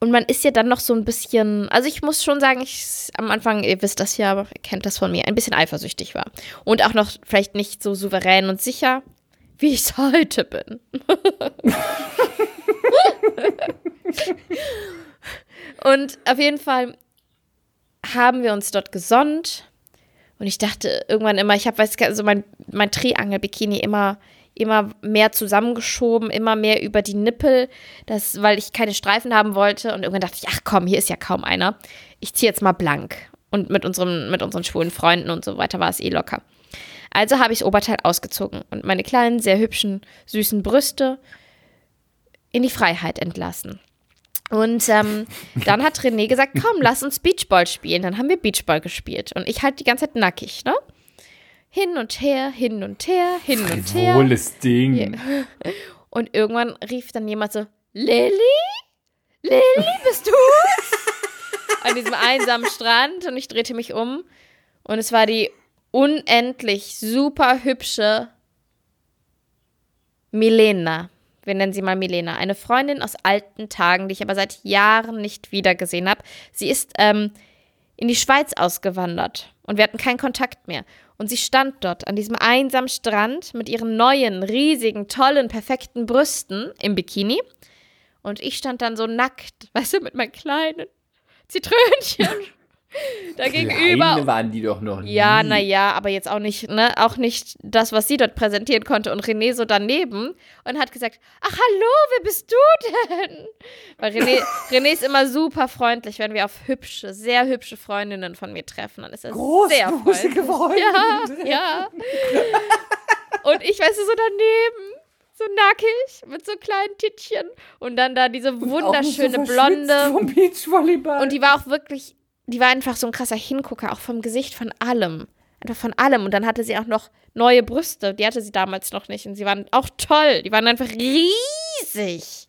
Und man ist ja dann noch so ein bisschen, also ich muss schon sagen, ich am Anfang, ihr wisst das ja, ihr kennt das von mir, ein bisschen eifersüchtig war. Und auch noch vielleicht nicht so souverän und sicher, wie ich es heute bin. und auf jeden Fall haben wir uns dort gesonnt. Und ich dachte irgendwann immer, ich habe, weiß also mein, mein Triangel-Bikini immer, immer mehr zusammengeschoben, immer mehr über die Nippel, das, weil ich keine Streifen haben wollte. Und irgendwann dachte ich, ach komm, hier ist ja kaum einer. Ich ziehe jetzt mal blank. Und mit, unserem, mit unseren schwulen Freunden und so weiter war es eh locker. Also habe ich das Oberteil ausgezogen und meine kleinen, sehr hübschen, süßen Brüste in die Freiheit entlassen. Und ähm, dann hat René gesagt, komm, lass uns Beachball spielen. Dann haben wir Beachball gespielt. Und ich halt die ganze Zeit nackig, ne? Hin und her, hin und her, hin und her. Wohles Ding. Und irgendwann rief dann jemand so, Lilly? Lilly, bist du? An diesem einsamen Strand und ich drehte mich um und es war die unendlich super hübsche Milena. Wir nennen sie mal Milena. Eine Freundin aus alten Tagen, die ich aber seit Jahren nicht wiedergesehen habe. Sie ist ähm, in die Schweiz ausgewandert und wir hatten keinen Kontakt mehr. Und sie stand dort an diesem einsamen Strand mit ihren neuen, riesigen, tollen, perfekten Brüsten im Bikini. Und ich stand dann so nackt, weißt du, mit meinen kleinen Zitrönchen. da gegenüber. Waren die doch noch nie. Ja, naja, aber jetzt auch nicht, ne, auch nicht das, was sie dort präsentieren konnte. Und René so daneben und hat gesagt, ach hallo, wer bist du denn? Weil René, René ist immer super freundlich, wenn wir auf hübsche, sehr hübsche Freundinnen von mir treffen. Dann ist er sehr freundlich. Freundinnen. Ja, ja. Und ich, weißt du, so daneben, so nackig, mit so kleinen Tittchen. Und dann da diese so wunderschöne verschwitzt Blonde. Vom Beachvolleyball. Und die war auch wirklich, die war einfach so ein krasser Hingucker, auch vom Gesicht, von allem. Einfach von allem. Und dann hatte sie auch noch neue Brüste. Die hatte sie damals noch nicht. Und sie waren auch toll. Die waren einfach riesig.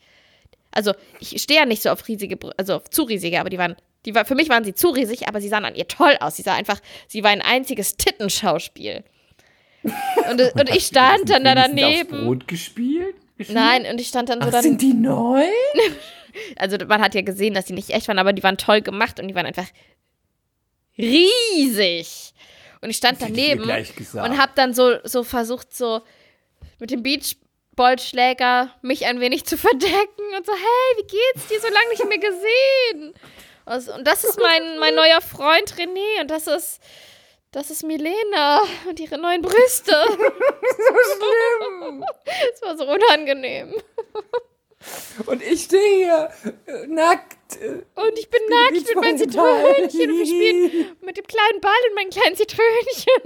Also, ich stehe ja nicht so auf riesige, Brü- also auf zu riesige, aber die waren, die war, für mich waren sie zu riesig, aber sie sahen an ihr toll aus. Sie sah einfach, sie war ein einziges Tittenschauspiel. Und, und ich stand dann da Wenigstens aufs daneben. Brot gespielt? Gespielt? Nein, und ich stand dann so Ach, dann. sind die neu? Also man hat ja gesehen, dass die nicht echt waren, aber die waren toll gemacht und die waren einfach riesig. Und ich stand ich daneben gesagt. und habe dann so, so versucht, so mit dem Beachballschläger mich ein wenig zu verdecken und so, hey, wie geht's dir? So lange nicht mehr gesehen. Also, und das ist mein, mein neuer Freund René und das ist, das ist Milena und ihre neuen Brüste. so schlimm. Es war so unangenehm. Und ich stehe hier äh, nackt. äh, Und ich bin nackt mit Beachvolleyball. Zitrönchen und wir spielen mit dem kleinen Ball und meinen kleinen Zitrönchen.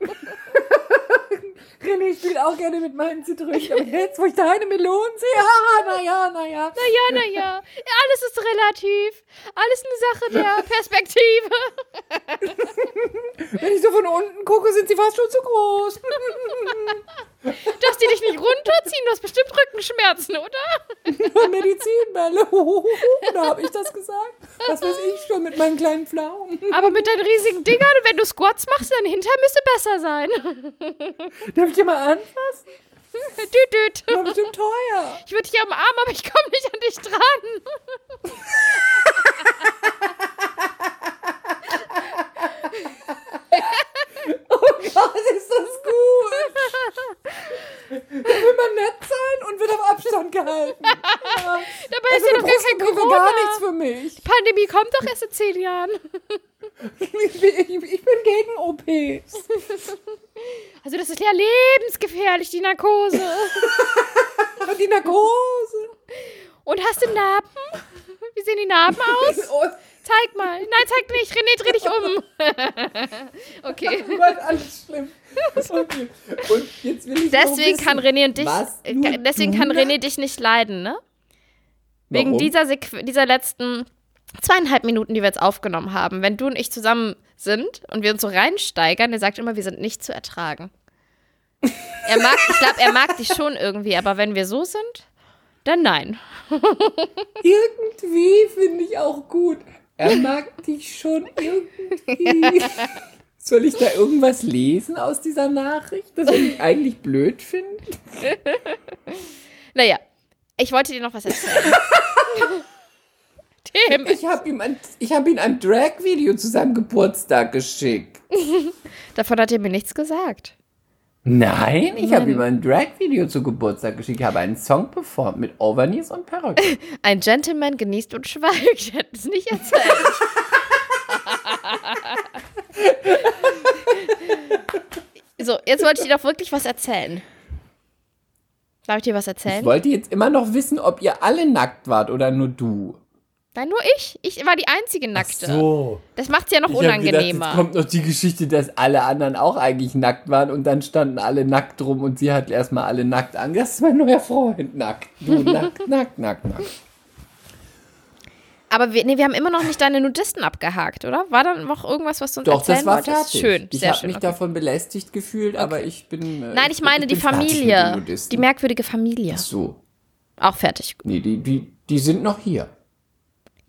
René spielt auch gerne mit meinen Zitrönchen. Aber jetzt, wo ich deine Melonen sehe, haha, naja, naja. Naja, naja. Alles ist relativ. Alles eine Sache der Perspektive. Wenn ich so von unten gucke, sind sie fast schon zu groß. Darfst du dich nicht runterziehen? Du hast bestimmt Rückenschmerzen, oder? Medizinbälle. da habe ich das gesagt. Was weiß ich schon mit meinen kleinen Pflaumen. Aber mit deinen riesigen Dingern, wenn du Squats machst, dein Hintern müsste besser sein. Darf ich dir mal anfassen? Düdüt. War bestimmt teuer. Ich würde dich am Arm, aber ich komme nicht an dich dran. oh Gott, ist das gut. Dann will man nett sein und wird auf Abstand gehalten. Ja. Dabei ist ja noch gar kein Corona. gar nichts für mich. Die Pandemie kommt doch erst in zehn Jahren. Ich bin, ich, ich bin gegen OPs. Also das ist ja lebensgefährlich, die Narkose. Die Narkose. Und hast du Narben? Wie sehen die Narben aus? Oh Zeig mal. Nein, zeig nicht. René, dreh dich um. okay. Gott, alles schlimm. Okay. Und jetzt will ich Deswegen wissen, kann René und dich, äh, deswegen kann René dich nicht leiden, ne? Wegen Warum? dieser, Sequ dieser letzten zweieinhalb Minuten, die wir jetzt aufgenommen haben. Wenn du und ich zusammen sind und wir uns so reinsteigern, der sagt immer, wir sind nicht zu ertragen. Er mag, ich glaube, er mag dich schon irgendwie, aber wenn wir so sind, dann nein. Irgendwie finde ich auch gut. Er mag dich schon irgendwie. Soll ich da irgendwas lesen aus dieser Nachricht, das ich eigentlich blöd finde? Naja, ich wollte dir noch was erzählen. Tim, Ich habe ihm, ein, ich hab ihm ein Drag-Video zu seinem Geburtstag geschickt. davon hat er mir nichts gesagt. Nein, ich habe ihm ein Drag-Video zu Geburtstag geschickt. Ich habe einen Song performt mit Overknees und Perücke. Ein Gentleman genießt und schweigt. Ich hätte es nicht erzählt. so, jetzt wollte ich dir doch wirklich was erzählen. Darf ich dir was Ich erzählen? wollte jetzt immer noch wissen, ob ihr alle nackt wart oder nur du. Nein, nur ich. Ich war die einzige Nackte. So. Das macht es ja noch Ich hab gedacht, unangenehmer. jetzt kommt noch die Geschichte, dass alle anderen auch eigentlich nackt waren und dann standen alle nackt rum und sie hat erstmal alle nackt an. Das ist mein neuer Freund. Nackt. Du nackt, nackt, nackt, nackt. Aber wir, nee, wir haben immer noch nicht deine Nudisten abgehakt, oder? War da noch irgendwas, was du uns Doch, erzählen das war wolltest? fertig. Schön, ich sehr habe mich okay. davon belästigt gefühlt, aber ich bin. äh, Nein, ich meine die bin fertig mit den Familie. Die merkwürdige Familie. Ach so. Auch fertig. Nee, die, die, die sind noch hier.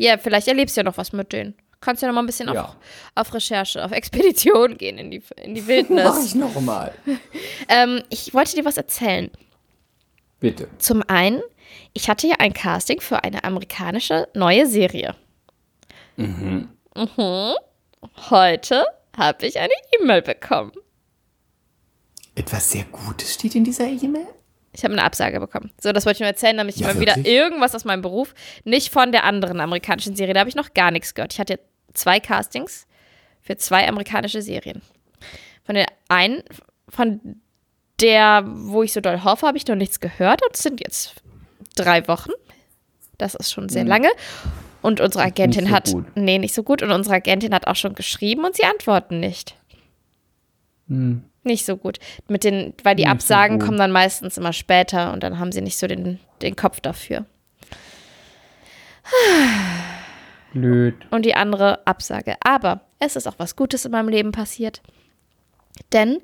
Ja, vielleicht erlebst du ja noch was mit denen. Kannst ja noch mal ein bisschen Ja. auf, auf Recherche, auf Expedition gehen in die, in die Mach Wildnis. ich noch mal. ähm, ich wollte dir was erzählen. Bitte. Zum einen, ich hatte ja ein Casting für eine amerikanische neue Serie. Mhm. Heute habe ich eine E-Mail bekommen. Etwas sehr Gutes steht in dieser E-Mail? Ich habe eine Absage bekommen. So, das wollte ich nur erzählen, damit ich Ja, mal wieder irgendwas aus meinem Beruf, nicht von der anderen amerikanischen Serie, da habe ich noch gar nichts gehört. Ich hatte zwei Castings für zwei amerikanische Serien. Von der einen, von der, wo ich so doll hoffe, habe ich noch nichts gehört und es sind jetzt drei Wochen. Das ist schon sehr lange. Und unsere Agentin so hat, gut. nee, nicht so gut. Und unsere Agentin hat auch schon geschrieben und sie antworten nicht. Nicht so gut. Mit den, weil die. Nicht so Absagen gut. kommen dann meistens immer später und dann haben sie nicht so den, den Kopf dafür. Blöd. Und die andere Absage. Aber es ist auch was Gutes in meinem Leben passiert. Denn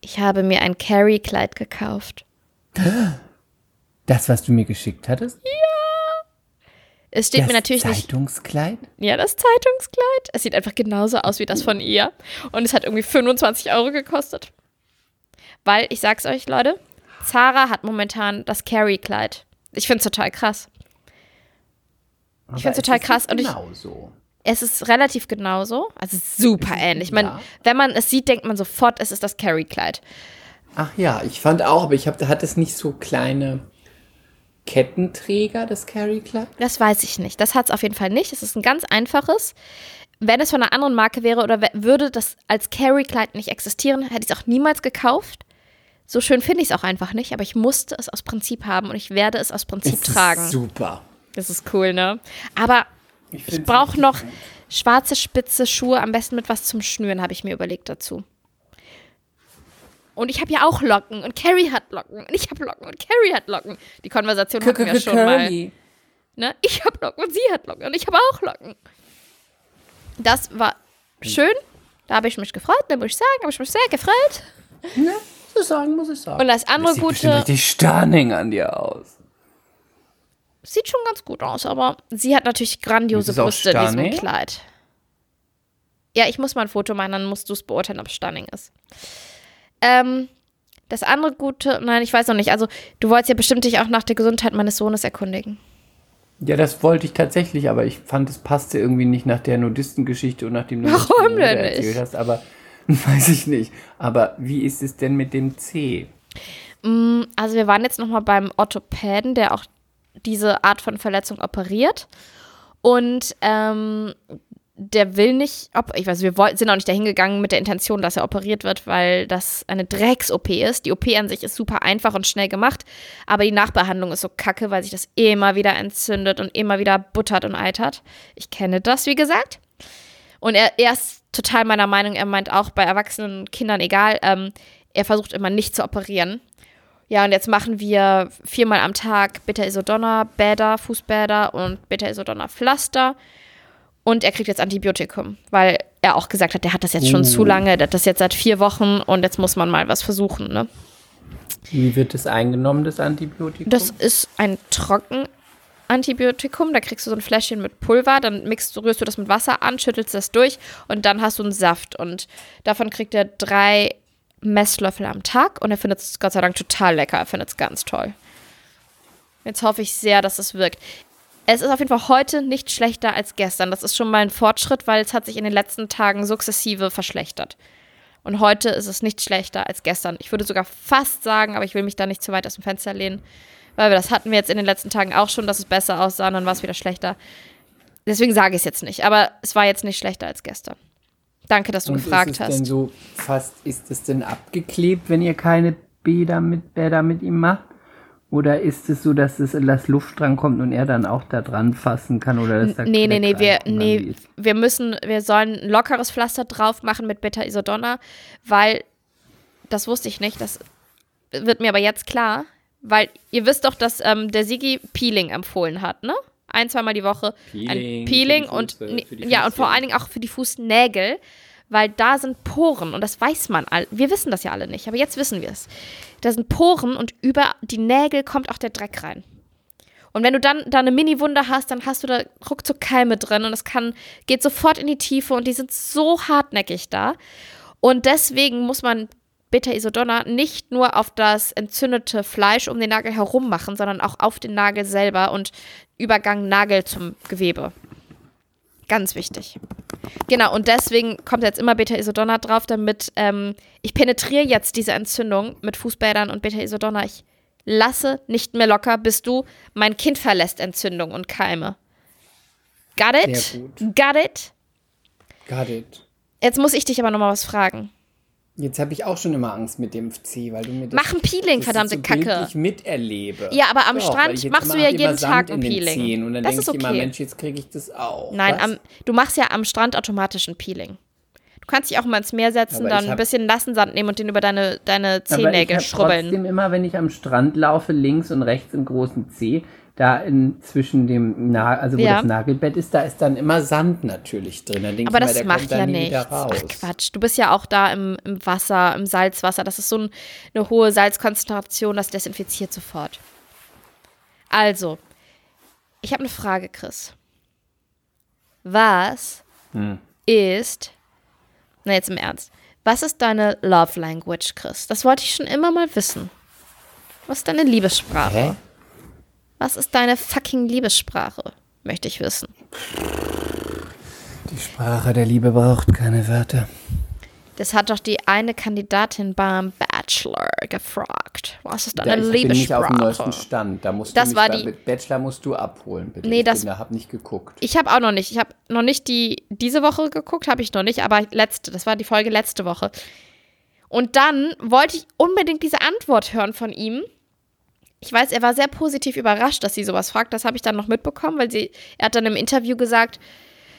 ich habe mir ein Carrie-Kleid gekauft. Das, was du mir geschickt hattest? Es steht das mir natürlich nicht. Zeitungskleid? Ja, das Zeitungskleid. Es sieht einfach genauso aus wie das von ihr. Und es hat irgendwie 25 Euro gekostet. Weil, ich sag's euch, Leute, Zara hat momentan das Carrie-Kleid. Ich find's total krass. Aber find's es total nicht krass und ich- Genau so. Es ist relativ genauso. Also super ähnlich. Man, ja. Wenn man es sieht, denkt man sofort, es ist das Carrie-Kleid. Ach ja, ich fand auch, aber ich hab, hat es nicht so kleine Kettenträger, das Carry Club? Das weiß ich nicht. Das hat es auf jeden Fall nicht. Es ist ein ganz einfaches. Wenn es von einer anderen Marke wäre oder würde das als Carry-Kleid nicht existieren, hätte ich es auch niemals gekauft. So schön finde ich es auch einfach nicht, aber ich musste es aus Prinzip haben und ich werde es aus Prinzip Es ist tragen. super. Das ist cool, ne? Aber ich find's brauche noch schwarze, spitze Schuhe, am besten mit was zum Schnüren, habe ich mir überlegt dazu. Und ich habe ja auch Locken und Carrie hat Locken und ich habe Locken und Carrie hat Locken. Die Konversation hatten wir schon mal. Ne? Ich habe Locken und sie hat Locken und ich habe auch Locken. Das war schön. Da habe ich mich gefreut, da muss ich sagen, habe ich mich sehr gefreut. Ne? So sagen muss ich sagen. Und das andere das sieht bestimmt gute richtig stunning an dir aus. sieht schon ganz gut aus, aber sie hat natürlich grandiose Brüste in diesem? Kleid. Ja, ich muss mal ein Foto machen, dann musst du es beurteilen, ob es stunning ist. Ähm, das andere Gute, nein, ich weiß noch nicht. Also, du wolltest ja bestimmt dich auch nach der Gesundheit meines Sohnes erkundigen. Ja, das wollte ich tatsächlich, aber ich fand, es passte irgendwie nicht nach der Nudistengeschichte und nach dem Warum denn nicht? erzählt hast. Aber weiß ich nicht. Aber wie ist es denn mit dem C? Mm, Also wir waren jetzt noch mal beim Orthopäden, der auch diese Art von Verletzung operiert. Und ähm, der will nicht, ob, ich weiß, wir wollten, sind auch nicht dahin gegangen mit der Intention, dass er operiert wird, weil das eine Drecks-OP ist. Die OP an sich ist super einfach und schnell gemacht, aber die Nachbehandlung ist so kacke, weil sich das immer wieder entzündet und immer wieder buttert und eitert. Ich kenne das, wie gesagt. Und er, er ist total meiner Meinung, er meint auch bei erwachsenen und Kindern egal, ähm, er versucht immer nicht zu operieren. Ja, und jetzt machen wir viermal am Tag Beta-Isodonna, Bäder, Fußbäder und Beta-Isodonna Pflaster. Und er kriegt jetzt Antibiotikum, weil er auch gesagt hat, der hat das jetzt schon Oh. zu lange, der hat das jetzt seit vier Wochen und jetzt muss man mal was versuchen. Ne? Wie wird es eingenommen, das Antibiotikum? Das ist ein Trockenantibiotikum. Da kriegst du so ein Fläschchen mit Pulver, dann mixt, rührst du das mit Wasser an, schüttelst das durch und dann hast du einen Saft. Und davon kriegt er drei Messlöffel am Tag und er findet es Gott sei Dank total lecker. Er findet es ganz toll. Jetzt hoffe ich sehr, dass es wirkt. Es ist auf jeden Fall heute nicht schlechter als gestern. Das ist schon mal ein Fortschritt, weil es hat sich in den letzten Tagen sukzessive verschlechtert. Und heute ist es nicht schlechter als gestern. Ich würde sogar fast sagen, aber ich will mich da nicht zu weit aus dem Fenster lehnen, weil wir das hatten wir jetzt in den letzten Tagen auch schon, dass es besser aussah und dann war es wieder schlechter. Deswegen sage ich es jetzt nicht, aber es war jetzt nicht schlechter als gestern. Danke, dass du Und gefragt ist es hast. denn so fast, ist es denn abgeklebt, wenn ihr keine Bäder mit, Bäder mit ihm macht? Oder ist es so, dass es in das Luftstrang kommt und er dann auch da dran fassen kann? Oder dass da Nee, nee, nee, wir, nee, wir müssen, wir sollen ein lockeres Pflaster drauf machen mit Beta-Isodonna, weil, das wusste ich nicht, das wird mir aber jetzt klar, weil ihr wisst doch, dass ähm, der Sigi Peeling empfohlen hat, ne? Ein, zweimal die Woche Peeling ein Peeling die und ja und vor Füße. allen Dingen auch für die Fußnägel, weil da sind Poren und das weiß man all. Wir wissen das ja alle nicht, aber jetzt wissen wir es. Da sind Poren und über die Nägel kommt auch der Dreck rein. Und wenn du dann da eine Mini-Wunde hast, dann hast du da ruckzuck Keime drin und es kann, geht sofort in die Tiefe und die sind so hartnäckig da. Und deswegen muss man Beta-Isodonna nicht nur auf das entzündete Fleisch um den Nagel herum machen, sondern auch auf den Nagel selber und Übergang Nagel zum Gewebe. Ganz wichtig. Genau, und deswegen kommt jetzt immer Beta-Isodonna drauf, damit ähm, ich penetriere jetzt diese Entzündung mit Fußbädern und Beta-Isodonna. Ich lasse nicht mehr locker, bis du mein Kind verlässt Entzündung und Keime. Got it? Got it? Got it. Jetzt muss ich dich aber nochmal was fragen. Jetzt habe ich auch schon immer Angst mit dem C, weil du mir das, Mach ein Peeling, das verdammte so Kacke. bildlich miterlebe. Ja, aber am Doch, Strand ich machst du ja jeden Tag ein Peeling. Und dann Das ist ich immer, okay. Mensch, jetzt kriege ich das auch. Nein, am, du machst ja am Strand automatisch ein Peeling. Du kannst dich auch mal ins Meer setzen, Aber dann ein bisschen nassen Sand nehmen und den über deine, deine Zehennägel schrubbeln. trotzdem immer, wenn ich am Strand laufe, links und rechts im großen C, da in, zwischen dem, Na also wo Ja. das Nagelbett ist, da ist dann immer Sand natürlich drin. Aber mal, das der macht ja nichts. Ach Quatsch, du bist ja auch da im, im Wasser, im Salzwasser. Das ist so ein, eine hohe Salzkonzentration, das desinfiziert sofort. Also, ich habe eine Frage, Chris. Was Hm. ist, na jetzt im Ernst, was ist deine Love Language, Chris? Das wollte ich schon immer mal wissen. Was ist deine Liebessprache? Hä? Was ist deine fucking Liebessprache? Möchte ich wissen. Die Sprache der Liebe braucht keine Wörter. Das hat doch die eine Kandidatin beim Bachelor gefragt. Was ist Da, deine ich bin nicht auf dem neuesten? Stand. Da musst Das du war da, die- mit Bachelor musst du abholen, bitte. Nee, ich das- da, hab nicht geguckt. Ich habe auch noch nicht. Ich habe noch nicht die diese Woche geguckt, habe ich noch nicht, aber letzte, das war die Folge letzte Woche. Und dann wollte ich unbedingt diese Antwort hören von ihm. Ich weiß, er war sehr positiv überrascht, dass sie sowas fragt. Das habe ich dann noch mitbekommen, weil sie, er hat dann im Interview gesagt,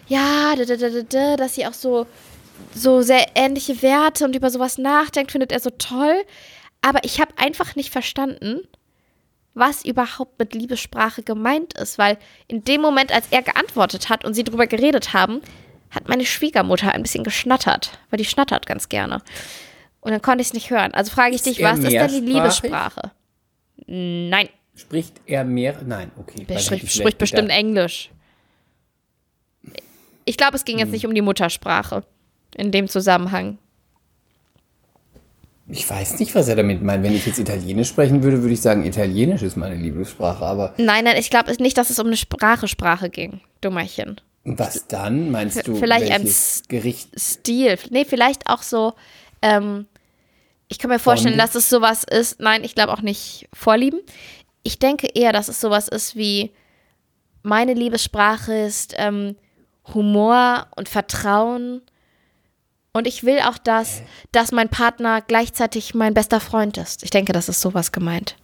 ja, da, da, da, da, da, dass sie auch so, so sehr ähnliche Werte und über sowas nachdenkt, findet er so toll. Aber ich habe einfach nicht verstanden, was überhaupt mit Liebessprache gemeint ist, weil in dem Moment, als er geantwortet hat und sie drüber geredet haben, hat meine Schwiegermutter ein bisschen geschnattert, weil die schnattert ganz gerne. Und dann konnte ich es nicht hören. Also frage ich dich, er was ist denn die? Liebessprache? Nein, Spricht er mehr? Nein, okay. weil spricht, bestimmt. Englisch. Ich glaube, es ging Hm. jetzt nicht um die Muttersprache in dem Zusammenhang. Ich weiß nicht, was er damit meint. Wenn ich jetzt Italienisch sprechen würde, würde ich sagen, Italienisch ist meine Lieblingssprache. Aber Nein, nein, ich glaube nicht, dass es um eine Sprache, Sprache ging, Dummerchen. was dann? Meinst du, vielleicht ein Gericht? Stil. Nee, vielleicht auch so, ähm, Ich kann mir vorstellen, dass es sowas ist. Nein, ich glaube auch nicht Vorlieben. Ich denke eher, dass es sowas ist wie meine Liebessprache ist ähm, Humor und Vertrauen. Und ich will auch das, dass mein Partner gleichzeitig mein bester Freund ist. Ich denke, das ist sowas gemeint.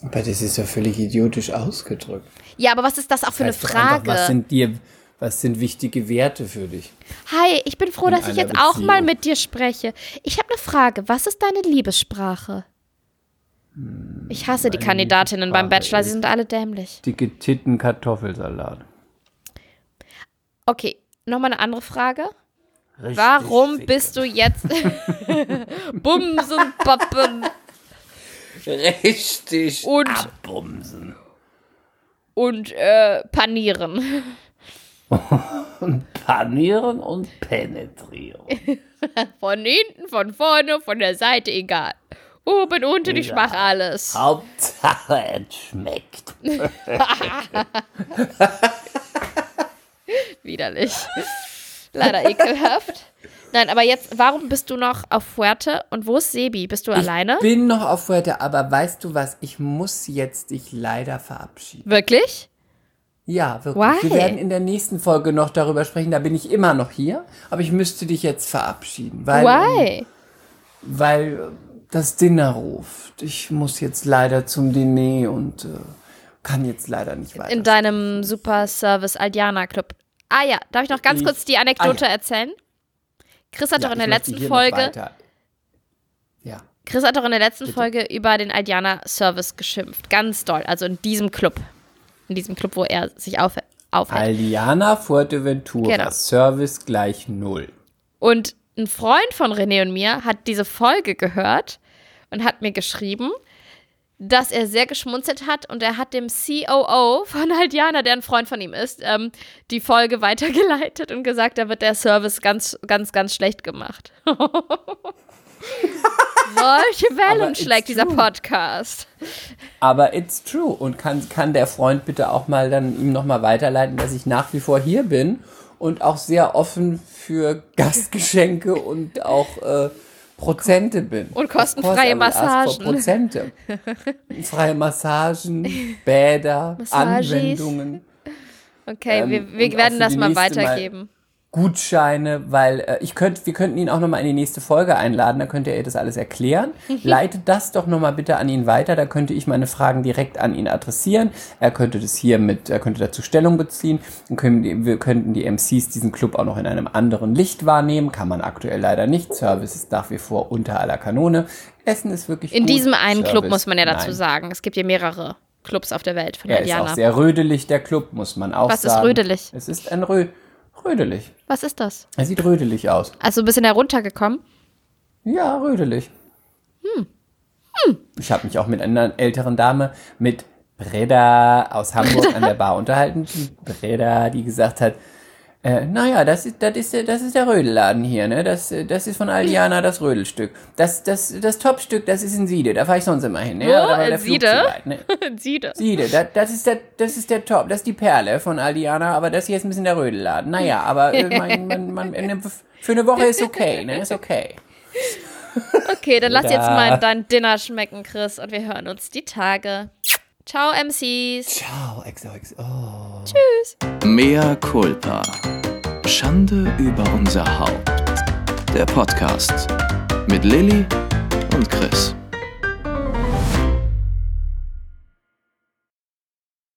Aber das ist ja völlig idiotisch ausgedrückt. Ja, aber was ist das auch für Heißt doch eine einfach, Frage? was sind dir, was sind wichtige Werte für dich? Hi, ich bin froh, in dass ich jetzt auch mal Beziehung? mit dir spreche. Ich habe eine Frage. Was ist deine Liebessprache? Ich hasse die Kandidatinnen beim Bachelor. Sie sind alle dämlich. Dicke Titten Kartoffelsalat. Okay, nochmal eine andere Frage. Warum bist du jetzt Bumsen, Pappen richtig und, bumsen? und äh, panieren? Panieren und penetrieren. Von hinten, von vorne, von der Seite, egal. Oben, unten, ich mache alles. Hauptsache es schmeckt. Widerlich. Leider ekelhaft. Nein, aber jetzt, warum bist du noch auf Fuerte und wo ist Sebi? Bist du alleine? Ich bin noch auf Fuerte, aber weißt du was? Ich muss jetzt dich leider verabschieden. Wirklich? Ja, wirklich. Why? Wir werden in der nächsten Folge noch darüber sprechen. Da bin ich immer noch hier, aber ich müsste dich jetzt verabschieden, weil, Why? weil das Dinner ruft. Ich muss jetzt leider zum Diner und äh, kann jetzt leider nicht weiter. In deinem Super Service Aldiana Club. Ah ja, darf ich noch ganz Ich- kurz die Anekdote Ah ja. erzählen? Chris hat Ja, doch in der letzten Folge, Ja. Chris hat doch in der letzten Folge über den Aldiana Service geschimpft. Ganz doll. Also in diesem Club. In diesem Club, wo er sich auf, aufhält. Aldiana Fuerteventura, Genau. Service gleich null. Und ein Freund von René und mir hat diese Folge gehört und hat mir geschrieben, dass er sehr geschmunzelt hat und er hat dem COO von Aldiana, der ein Freund von ihm ist, ähm, die Folge weitergeleitet und gesagt, da wird der Service ganz, ganz, ganz schlecht gemacht. Solche Wellen schlägt dieser. Podcast. Aber it's true. Und kann, kann der Freund bitte auch mal dann ihm nochmal weiterleiten, dass ich nach wie vor hier bin und auch sehr offen für Gastgeschenke und auch äh, Prozente bin. Und kostenfreie Massagen. Prozente. Freie Massagen, Bäder, Massages. Anwendungen. Okay, Ähm, wir, wir werden das mal nächste Mal- weitergeben. Gutscheine, weil äh, ich könnte, wir könnten ihn auch nochmal in die nächste Folge einladen, da könnte er das alles erklären. Leitet das doch nochmal bitte an ihn weiter, da könnte ich meine Fragen direkt an ihn adressieren. Er könnte das hier mit, er könnte dazu Stellung beziehen. Dann können wir könnten die MCs diesen Club auch noch in einem anderen Licht wahrnehmen, kann man aktuell leider nicht. Service ist nach wie vor unter aller Kanone. Essen ist wirklich In gut. diesem einen Club Service, muss man ja dazu nein. sagen. Es gibt ja mehrere Clubs auf der Welt von Er ist Aldiana. auch sehr rödelig, der Club, muss man auch Was ist sagen. rödelig? Es ist ein Rö rödelig. Was ist das? Er sieht rödelig aus. Also ein bisschen heruntergekommen. Ja, rödelig. Ich habe mich auch mit einer älteren Dame, mit Breda aus Hamburg an der Bar unterhalten. Die Breda, die gesagt hat, äh, naja, das ist, das, ist, der- das ist der Rödelladen hier, ne? Das, äh, das ist von Aldiana das Rödelstück. Das, das, das Topstück, das ist in Siede, da fahre ich sonst immer hin. Ne? Wo? Aber da In der Siede? weit, ne? Siede. Siede, das, das, ist der, das ist der Top, das ist die Perle von Aldiana, aber das hier ist ein bisschen der Rödelladen. Naja, aber äh, mein, man, man, eine- für eine Woche ist okay, ne? Ist okay. Okay, dann lass jetzt mal dein Dinner schmecken, Chris, und wir hören uns die Tage. Ciao, MCs. Ciao, XOXO. Oh. Mea culpa. Schande über unser Haupt. Der Podcast mit Lilly und Chris.